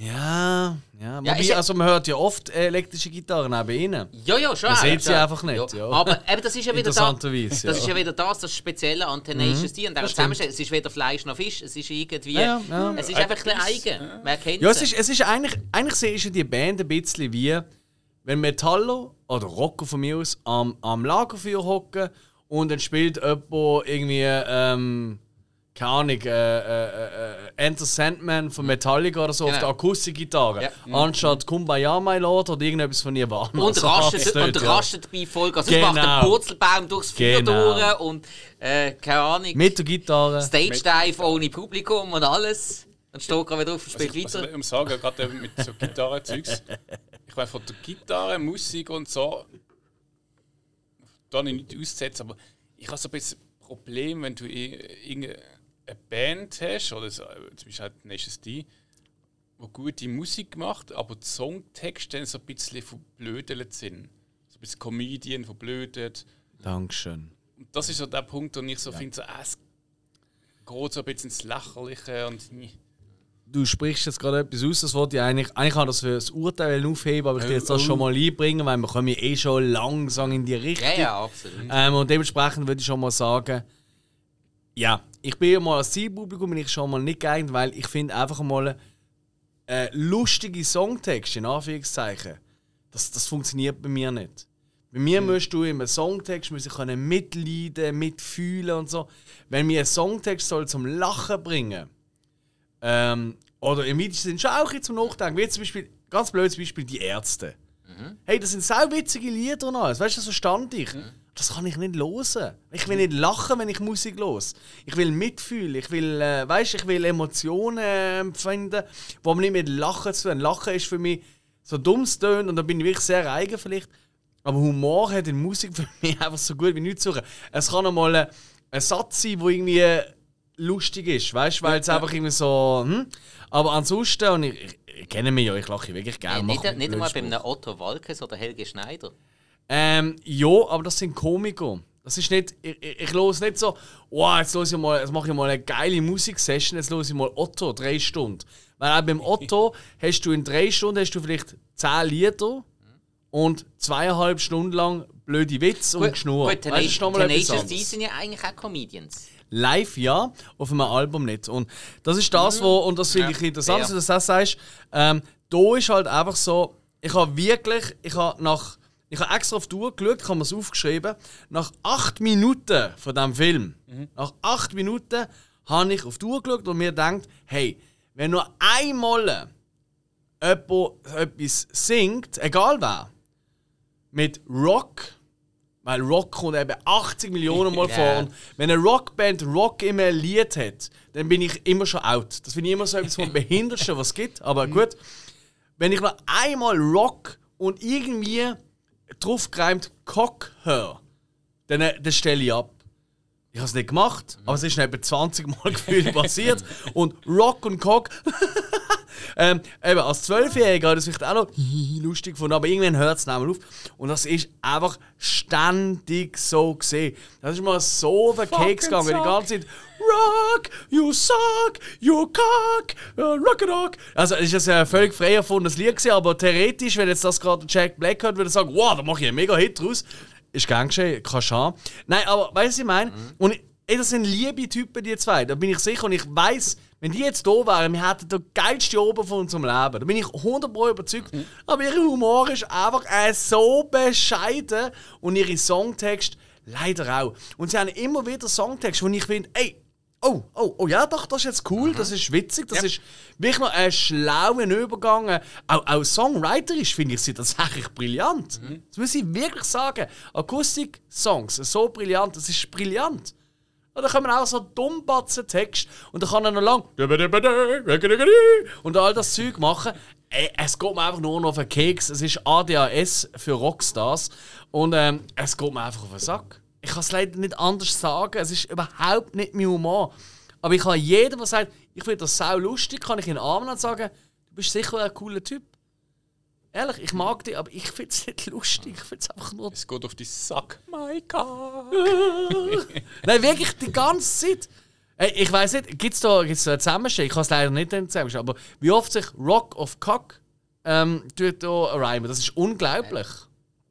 Ja, ja. Ja, Wobei, ist ja- also man hört ja oft elektrische Gitarren bei ihnen. Ja, ja, schon. Man sieht sie schon. einfach nicht, ja. Aber eben, das ist ja wieder das. Interessanterweise, Das ja. ist ja wieder das, das Spezielle an Tenacious D. Und das es ist weder Fleisch noch Fisch, es ist irgendwie. Ja, ja. Es ist einfach ein eigen. Man erkennt Ja, es ist, es ist eigentlich, eigentlich sehe ich die Band ein bisschen wie, wenn Metaller oder Rocker von mir aus am, am Lagerfeuer hocken und dann spielt jemand irgendwie, ähm, keine Ahnung, äh, äh, äh, Enter Sandman von Metallica oder so auf Genau. der Akustikgitarre, Ja. anstatt Kumbaya My Lord oder irgendetwas von Nirvana. Und So rastet, hat's und dort, ja. rastet bei Folge. Also, genau. macht den Purzelbaum durchs Feuer Genau. durch und äh, keine Ahnung. Mit der Gitarre. Stage Dive ohne Publikum und alles. Dann steht gerade wieder auf und spielt Also, weiter. ich muss sagen, gerade mit so Gitarrenzeugs. ich meine, von der Gitarre, Musik und so, da nicht auszusetzen, aber ich habe so ein bisschen ein Problem, wenn du i- irgendeine Band hast, oder so, zum Beispiel halt D, die gute Musik macht, aber die Songtexte so ein bisschen verblödelt sind. So ein bisschen Comedian verblödet. Dankeschön. Und das ist so der Punkt, wo ich so finde, so, äh, es geht so ein bisschen ins Lächerliche und. Du sprichst jetzt gerade etwas aus, das wollte ich eigentlich, eigentlich kann das für das Urteil aufheben, aber ich will jetzt das schon mal einbringen, weil wir kommen ja eh schon langsam in die Richtung. Ja, ja, absolut. Ähm, und dementsprechend würde ich schon mal sagen, ja, ich bin ja mal als Zielpublikum bin ich schon mal nicht geeignet, weil ich finde einfach mal äh, lustige Songtexte, in Anführungszeichen, das, das funktioniert bei mir nicht. Bei mir musst du im Songtext müssen können mitleiden, mitfühlen und so. Wenn mir ein Songtext soll zum Lachen bringen ähm, oder im weitesten Sinne schon auch zum Nachdenken, wie zum Beispiel, ganz blödes Beispiel, die Ärzte. Hey, das sind sau witzige Lieder und alles. Weißt du, das verstand ich. Das kann ich nicht hören. Ich will nicht lachen, wenn ich Musik los. Ich will mitfühlen. Ich will, äh, weißt, ich will Emotionen äh, empfinden, die nicht mit Lachen zu tun. Lachen ist für mich so dumm es tönt und da bin ich wirklich sehr eigen vielleicht. Aber Humor hat in Musik für mich einfach so gut wie nichts zu suchen. Es kann einmal ein, ein Satz sein, der irgendwie lustig ist, weißt du, weil es einfach irgendwie so. Hm? Aber ansonsten, und ich, ich, ich kenne mich ja, ich lache wirklich gerne. Äh, mach nicht nicht einmal bei einem Otto Walkes oder Helge Schneider. Ähm, ja, aber das sind Komiker. Das ist nicht, ich, ich, ich höre nicht so, wow, jetzt, los ich mal, jetzt mache ich mal eine geile Musiksession, jetzt höre ich mal Otto, drei Stunden. Weil auch beim Otto hast du in drei Stunden hast du vielleicht zehn Lieder und zweieinhalb Stunden lang blöde Witze und Geschnur. gut Weißt du, das ist noch mal etwas Tenacious D anderes. sind ja eigentlich auch Comedians. Live ja, auf einem Album nicht. Und das ist das, wo, und das finde ich interessant, dass du das sagst. Ähm, da ist halt einfach so, ich habe wirklich, ich habe nach, ich habe extra auf die Uhr geschaut, ich habe mir es aufgeschrieben, nach acht Minuten von diesem Film, nach acht Minuten habe ich auf die Uhr geschaut und mir gedacht, hey, wenn nur einmal jemand etwas singt, egal wer, mit Rock, weil Rock kommt eben 80 Millionen Mal vor. Und wenn eine Rockband Rock immer ein Lied hat, dann bin ich immer schon out. Das finde ich immer so etwas vom Behindertsten, was es gibt. Aber gut, wenn ich noch einmal Rock und irgendwie draufgereimt Cock höre, dann, äh, dann stelle ich ab. Ich habe es nicht gemacht, aber es ist etwa 20 Mal gefühlt passiert. Und Rock und Cock, Ähm, eben, als Zwölfjähriger hat es vielleicht auch noch lustig gefunden, aber irgendwann hört es mehr auf. Und das ist einfach ständig so gesehen. Das ist mal so auf den Keks gegangen, die ganze Zeit. Rock, you suck, you cock, uh, rock it rock. Also, es ist ein völlig frei erfundenes Lied gewesen, aber theoretisch, wenn jetzt das gerade Jack Black hört, würde er sagen, wow, da mache ich einen mega Hit draus. Ist gern geschehen, kann schon. Nein, aber weißt du, was ich meine? Und ey, das sind liebe Typen, die zwei. Da bin ich sicher und ich weiß, wenn die jetzt da wären, wir hätten den geilsten Oben von unserem Leben. Da bin ich 100% überzeugt. Aber ihr Humor ist einfach äh, so bescheiden und ihre Songtext leider auch. Und sie haben immer wieder Songtext, wo ich finde, ey, Oh, oh, oh ja, doch, das ist jetzt cool, das ist witzig, das Ja. ist wirklich noch ein schlauer Übergang. Auch, auch songwriterisch finde ich sie tatsächlich brillant. Das muss ich wirklich sagen. Akustik-Songs, so brillant, das ist brillant. Und dann kommen auch so dummbatzen Text und dann kann er noch lang und all das Zeug machen. Ey, es geht mir einfach nur noch auf den Keks. Es ist ADHS für Rockstars und ähm, es geht mir einfach auf den Sack. Ich kann es leider nicht anders sagen. Es ist überhaupt nicht mein Humor. Aber ich kann jedem, der sagt, ich finde das sau lustig, kann ich in den Arm nehmen und sagen, du bist sicher ein cooler Typ. Ehrlich, ich mag dich, aber ich finde es nicht lustig. Ich finde es einfach nur Es geht auf die Sack. My God. Nein, wirklich die ganze Zeit. Ey, ich weiß nicht, gibt es da, gibt's da einen Zusammenschnitt? Ich kann es leider nicht zusammenstellen, aber wie oft sich Rock of Cock ähm, tut da rhymen, das ist unglaublich.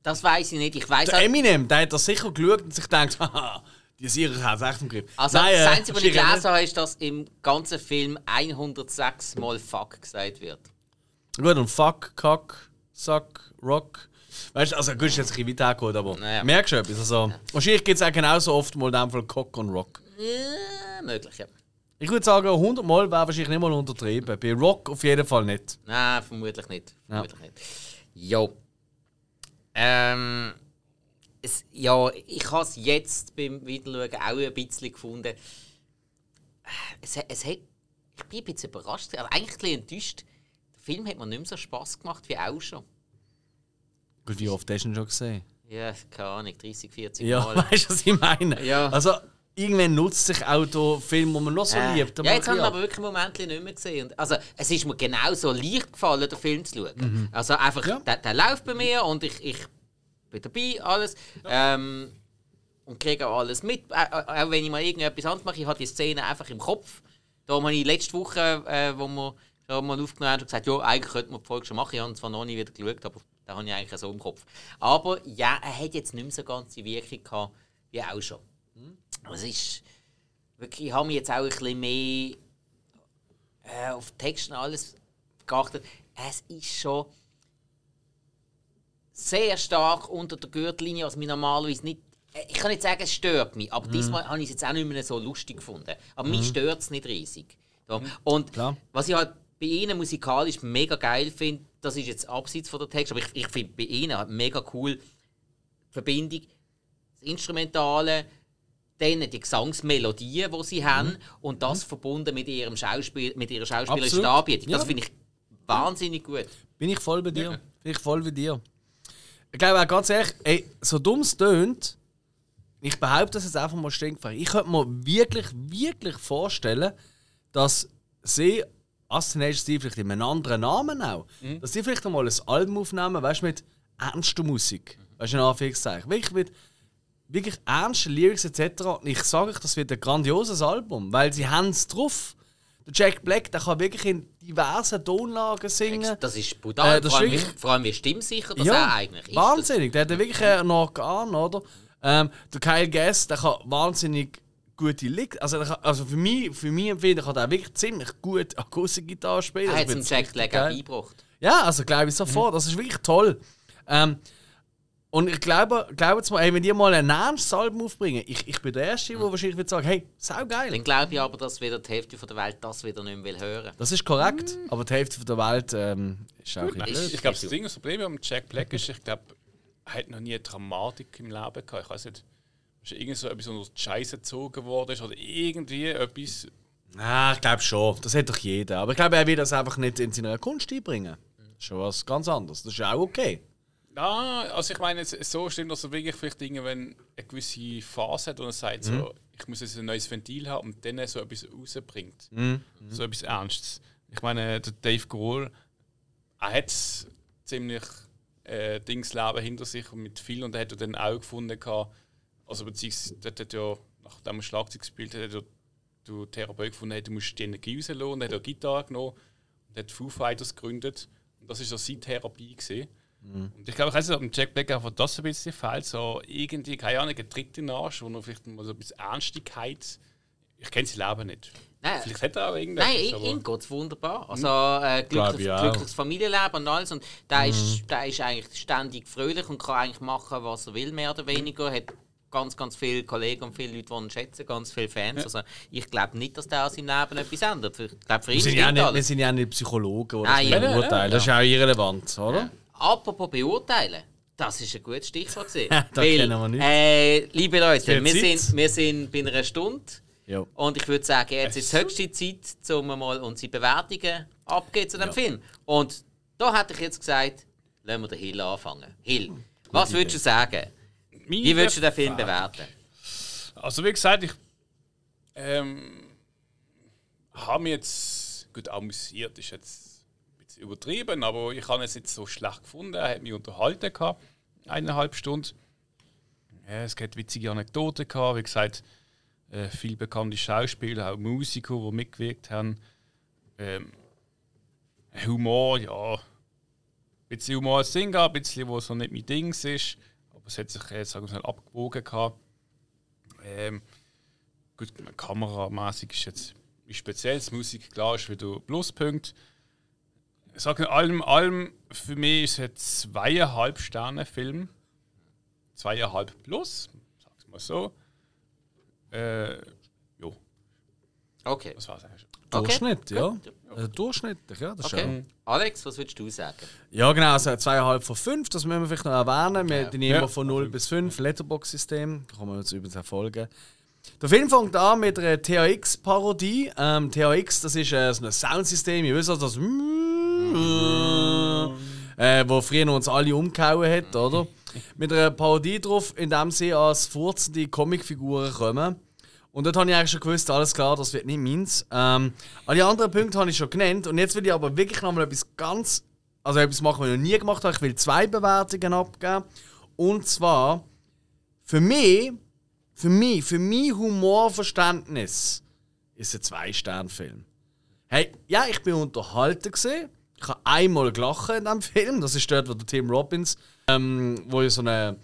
Das weiß ich nicht. Ich weiß Der Eminem, der hat das sicher geschaut und sich gedacht, haha, die Sieger hat es echt im Griff. Also, Nein, äh, das Einzige, was ich sicher gelesen habe, ist, dass im ganzen Film 106 Mal Fuck gesagt wird. Gut, und Fuck, Cock, Suck, Rock. Weißt du, also gut, ist jetzt ein bisschen weit hergeholt, aber Naja. merkst du etwas? Also, Wahrscheinlich gibt es auch genauso oft mal in dem Fall Cock und Rock. Äh, möglich, ja. Ich würde sagen, 100 Mal wäre wahrscheinlich nicht mal untertrieben. Bei Rock auf jeden Fall nicht. Nein, vermutlich nicht. Vermutlich nicht. Jo. Ähm, es, ja, ich habe es jetzt beim Wiederschauen auch ein bisschen gefunden. Es, es hat, ich bin ein bisschen überrascht. Also eigentlich ein bisschen enttäuscht. Der Film hat mir nicht mehr so Spass gemacht wie auch schon. Gut, wie oft hast du ihn schon gesehen? Ja, keine Ahnung, 30, 40 Ja, Mal. weißt du, was ich meine? Ja. Also, irgendwann nutzt sich auch der Film, den man noch so Äh, liebt. ja, jetzt haben wir aber wirklich Momente nicht mehr gesehen. Also, es ist mir genauso leicht gefallen, den Film zu schauen. Also einfach, Ja. der, der läuft bei mir und ich, ich bin dabei, alles. Ähm, und kriege auch alles mit. Äh, auch wenn ich mal irgendetwas anderes mache, ich habe die Szene einfach im Kopf. Da habe ich letzte Woche, äh, wo wir schon mal aufgenommen haben, gesagt, ja, eigentlich könnte man die Folge schon machen. Ich habe zwar noch nie wieder geschaut, aber da habe ich eigentlich so im Kopf. Aber ja, er hat jetzt nicht mehr so ganz die Wirkung gehabt, wie auch schon. Es ist wirklich, ich habe mich jetzt auch ein bisschen mehr äh, auf und alles geachtet. Es ist schon sehr stark unter der Gürtellinie, was mir normalerweise nicht. äh, Ich kann nicht sagen, es stört mich, aber diesmal habe ich es jetzt auch nicht mehr so lustig gefunden. Aber mich stört es nicht riesig. So. Und Klar. was ich halt bei ihnen musikalisch mega geil finde, das ist jetzt abseits von der Text, aber ich, ich finde bei ihnen halt mega cool die Verbindung, das Instrumentale, dann die Gesangsmelodien, die sie haben, und das verbunden mit, ihrem Schauspiel, mit ihrer schauspielerischen. Darbietung. Das Ja. finde ich wahnsinnig gut. Bin ich voll bei dir. Bin ich voll bei dir. Ich glaube auch ganz ehrlich, ey, so dumm es tönt, ich behaupte das jetzt einfach mal stinkfrei. Ich könnte mir wirklich, wirklich vorstellen, dass sie als Teenager vielleicht in einem anderen Namen auch, dass sie vielleicht einmal ein Album aufnehmen, weißt du, mit ernster Musik. Weißt du, in Anführungszeichen. Wirklich mit wirklich ernsten Lyrics etc. Und ich sage euch, das wird ein grandioses Album, weil sie haben es drauf. Der Jack Black, der kann wirklich in diversen Tonlagen singen. Das ist brutal. Äh, das vor, allem, wirklich- vor allem wie stimmsicher das er eigentlich ist. Wahnsinnig, der hat ja wirklich einen Organ, oder? Ähm, der Kyle Gass, der kann wahnsinnig gute Lick. Also, kann, also für mich, für mich empfinden, kann der wirklich ziemlich gut Akustikgitarre spielen. Das, er hat Also, es find's Jack Black auch geil. beigebracht. Ja, also glaube ich sofort. Das ist wirklich toll. Ähm, und ich glaube, glaube jetzt mal, ey, wenn die mal ein ernstes Album aufbringen, ich, ich bin der Erste, der wahrscheinlich wird sagen, hey, sau geil. Dann glaube ich aber, dass wieder die Hälfte von der Welt das wieder nicht mehr will hören Das ist korrekt, aber die Hälfte der Welt ähm, ist auch bisschen Ist-. Ich glaube, das Ding, das Problem am Jack Black ist, ich glaube, er hat noch nie eine Dramatik im Leben gehabt. Ich weiß nicht, ist irgend so etwas, wo er Scheiße gezogen worden ist oder irgendwie etwas. Ah, ich glaube schon. Das hat doch jeder. Aber ich glaube, er will das einfach nicht in seine Kunst einbringen. Das ist schon was ganz anderes. Das ist auch okay. Ja, also ich meine, es- so stimmt, dass er wirklich vielleicht Dinge, wenn eine gewisse Phase hat und er sagt, so, ich muss jetzt ein neues Ventil haben und dann so etwas rausbringt. So etwas Ernstes. Ich meine, der Dave Grohl, er hat ziemlich äh, Dingsleben hinter sich und mit viel und er hat dann auch gefunden, gehabt, also beziehungsweise hat ja, nachdem er Schlagzeug gespielt hat, hat er der Therapeut gefunden, hey, du musst die Energie rauslassen und er hat eine Gitarre genommen und hat Foo Fighters gegründet und das war so seine Therapie. Gewesen. Mhm. Und ich glaube, ich weiß nicht, ob Jack Black einfach das ein bisschen fehlt, so irgendwie, keine Ahnung, ein den Arsch, wo er vielleicht mal so ein bisschen Ernstigkeit, ich kenne sein Leben nicht. Nein, Vielleicht hat er auch irgendetwas. Nein, ihm geht es wunderbar. Also äh, glücklich, glückliches Familienleben und alles. Und der, mhm. ist, der ist eigentlich ständig fröhlich und kann eigentlich machen, was er will, mehr oder weniger. Hat ganz, ganz viele Kollegen und viele Leute, die ihn schätzen, ganz viele Fans. Ja. Also ich glaube nicht, dass der aus seinem Leben etwas ändert. Ich glaube, für ihn wir, sind ja nicht, wir sind ja nicht Psychologen oder Nein, das ja, beurteilen. Das ist ja auch irrelevant, oder? Ja. Apropos beurteilen. Das ist ein gutes Stichwort. da Weil, kennen wir nicht. Äh, liebe Leute, wir sind, wir sind bei einer Stunde. Jo. Und ich würde sagen, jetzt ist es höchste Zeit, um mal unsere Bewertungen abzugeben zu dem ja. Film. Und da hätte ich jetzt gesagt, lassen wir den Hill anfangen. Hill, Gute was würdest du sagen? Meine wie würdest du den Film bewerten? Also wie gesagt, ich ähm, habe mich jetzt gut amüsiert, ist jetzt bisschen übertrieben, aber ich habe es jetzt so schlecht gefunden. Er hat mich unterhalten gehabt, eineinhalb Stunden. Es gibt witzige Anekdoten gehabt, wie gesagt, äh, viele bekannte Schauspieler, auch Musiker, die mitgewirkt haben. Ähm, Humor, ja, ein bisschen Humor als Ding, ein bisschen, was so nicht mein Ding ist, aber es hat sich jetzt sagen wir mal, abgewogen gehabt. Ähm, gut, kameramäßig ist jetzt speziell, die Musik klar ist wieder Pluspunkt. Ich sage allem, allem für mich ist es ein zweieinhalb Sterne Film, zweieinhalb plus, sag's mal so. Äh, jo. Okay. Das war's eigentlich schon. Durchschnitt, ja. Also durchschnittlich, ja. Das okay. Schon. Alex, was würdest du sagen? Ja, genau, also 2,5 von 5, das müssen wir vielleicht noch erwähnen. Wir ja. nehmen ja. von 0 bis 5, Letterbox-System, da kann man uns übrigens erfolgen. Der Film fängt an mit einer THX-Parodie. Ähm, THX, das ist äh, so ein Soundsystem, ihr wisst das, äh, wo früher uns alle umgehauen hat, oder? mit einer Parodie drauf, in dem sie als furzende Comicfiguren kommen. Und dort habe ich eigentlich schon gewusst, alles klar, das wird nicht meins. Ähm, alle anderen Punkte habe ich schon genannt. Und jetzt will ich aber wirklich nochmal etwas ganz. Also etwas machen, was ich noch nie gemacht habe. Ich will zwei Bewertungen abgeben. Und zwar für mich, für mich, für mein Humorverständnis ist ein Zwei-Stern-Film. Hey, ja, ich bin unterhalten gesehen. Ich habe einmal gelacht in diesem Film. Das ist dort, wo der Tim Robbins ähm, wo ja so eine,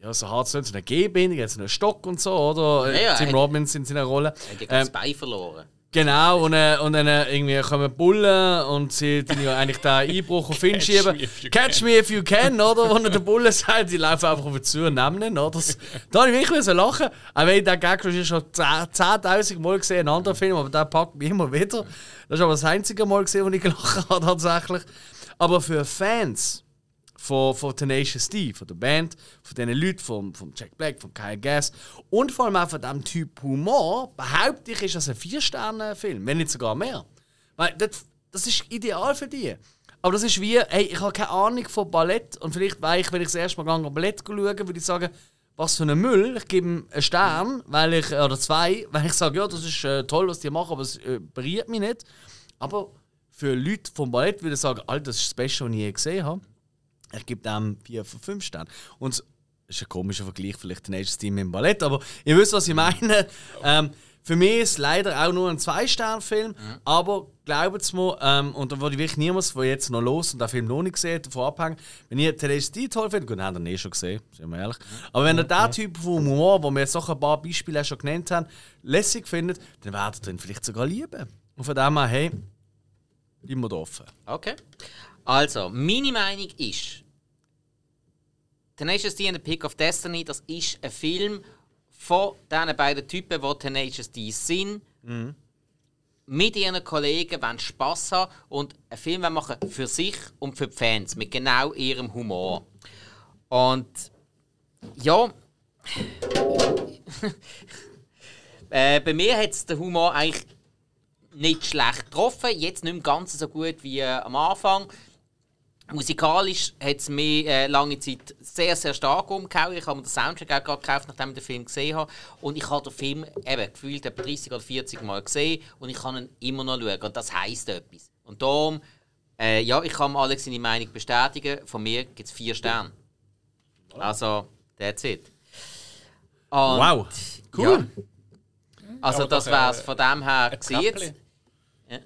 ja, so hart so eine G-Bindung, jetzt so einen Stock und so, oder? Ja, ja, Tim Robbins in seiner Rolle. Er hat ja ähm, das Bein verloren. Genau, und, äh, und dann äh, irgendwie kommen Bullen und sie tun ja eigentlich den Einbruch auf ihn schieben. Catch me if you can, oder? Wo der Bulle sagt, die laufen einfach auf ihn zu und nehmen ihn, oder? Das, da habe ich wirklich lachen. Auch wenn ich den Gag schon 10.000 Mal gesehen in anderen Filmen, aber der packt mich immer wieder. Das ist aber das einzige Mal gesehen, wo ich gelacht habe, tatsächlich. Aber für Fans von, von Tenacious D, von der Band, von diesen Leuten, von, von Jack Black, von Kyle Gass und vor allem auch von diesem Typ Humor, behaupte ich, ist das ein Vier-Sterne-Film, wenn nicht sogar mehr. Weil das, das ist ideal für die. Aber das ist wie, hey, ich habe keine Ahnung von Ballett und vielleicht, weil ich, wenn ich das erste Mal gehe, Ballett schauen, würde ich sagen, was für ein Müll. Ich gebe ihm einen Stern, weil ich, oder zwei, weil ich sage, ja, das ist äh, toll, was die machen, aber es äh, berührt mich nicht. Aber für Leute vom Ballett würde ich sagen, all das ist das Beste, was ich je gesehen habe. Ich gebe dem 4 von 5 Sternen. Und das ist ein komischer Vergleich, vielleicht ein nächstes Team im Ballett, aber ihr wisst, was ich meine. Ähm, für mich ist es leider auch nur ein Zwei-Stern-Film, mhm. aber glaubt es mir, ähm, und da würde ich wirklich niemals, der jetzt noch los und den Film noch nicht gesehen hat, davon abhängen, wenn ihr Tenacious toll findet, gut, habt ihr eh schon gesehen, sind wir ehrlich, aber wenn ihr mhm. Typ von Humor, wo wir jetzt noch ein paar Beispiele schon genannt haben, lässig findet, dann werdet ihr ihn vielleicht sogar lieben. Und von dem her, hey, wir offen. Okay. Also, meine Meinung ist, Tenacious D and the Pick of Destiny, das ist ein Film von diesen beiden Typen, die Tenacious D sind. Mhm. Mit ihren Kollegen wollen Spass haben und einen Film machen für sich und für die Fans, mit genau ihrem Humor. Und ja. äh, bei mir hat es der Humor eigentlich nicht schlecht getroffen. Jetzt nicht mehr ganz so gut wie äh, am Anfang. Musikalisch hat es mir äh, lange Zeit sehr, sehr stark umgehauen. Ich habe mir den Soundtrack auch gerade gekauft, nachdem ich den Film gesehen habe. Und ich habe den Film eben gefühlt etwa 30 oder 40 Mal gesehen und ich kann ihn immer noch schauen. Und das heisst etwas. Und darum, äh, ja, ich kann Alex seine Meinung bestätigen. Von mir gibt es vier Sterne. Also, that's it. Und, Wow. Cool. Ja, also, Aber das doch, wäre es äh, von dem her Ein jetzt. Treppli.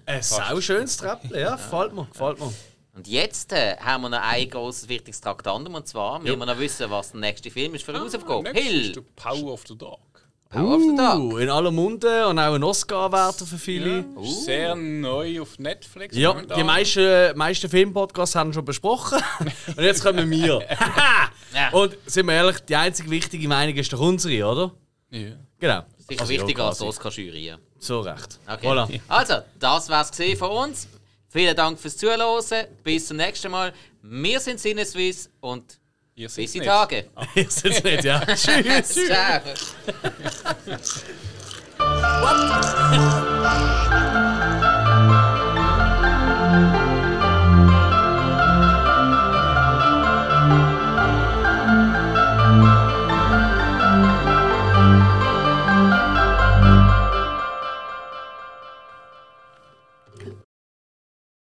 Ein sau schönes Treppchen, ja, gefällt mir, gefällt mir. Und jetzt äh, haben wir noch ein großes wichtiges Traktandum und zwar müssen wir noch wissen, was der nächste Film ist für eine Hausaufgabe. Nächstes ist Hill! der Power of the Dog. Power of the Dog. Uh, in aller Munde und auch ein Oscar-Wärter für viele. Ja, ist Sehr neu auf Netflix. Ja, die meisten, meisten Filmpodcasts haben schon besprochen. und jetzt kommen wir. Und sind wir ehrlich, die einzige wichtige Meinung ist doch unsere, oder? Ja. Genau. Sicher Also wichtiger als die. Oscar-Jury. So recht. Okay. Voilà. Also, das war's gesehen von uns. Vielen Dank fürs Zuhören. Bis zum nächsten Mal. Wir sind Sinneswiss und Ihr bis nicht. Tage. Ist jetzt nicht, ja. Tschüss. Ciao.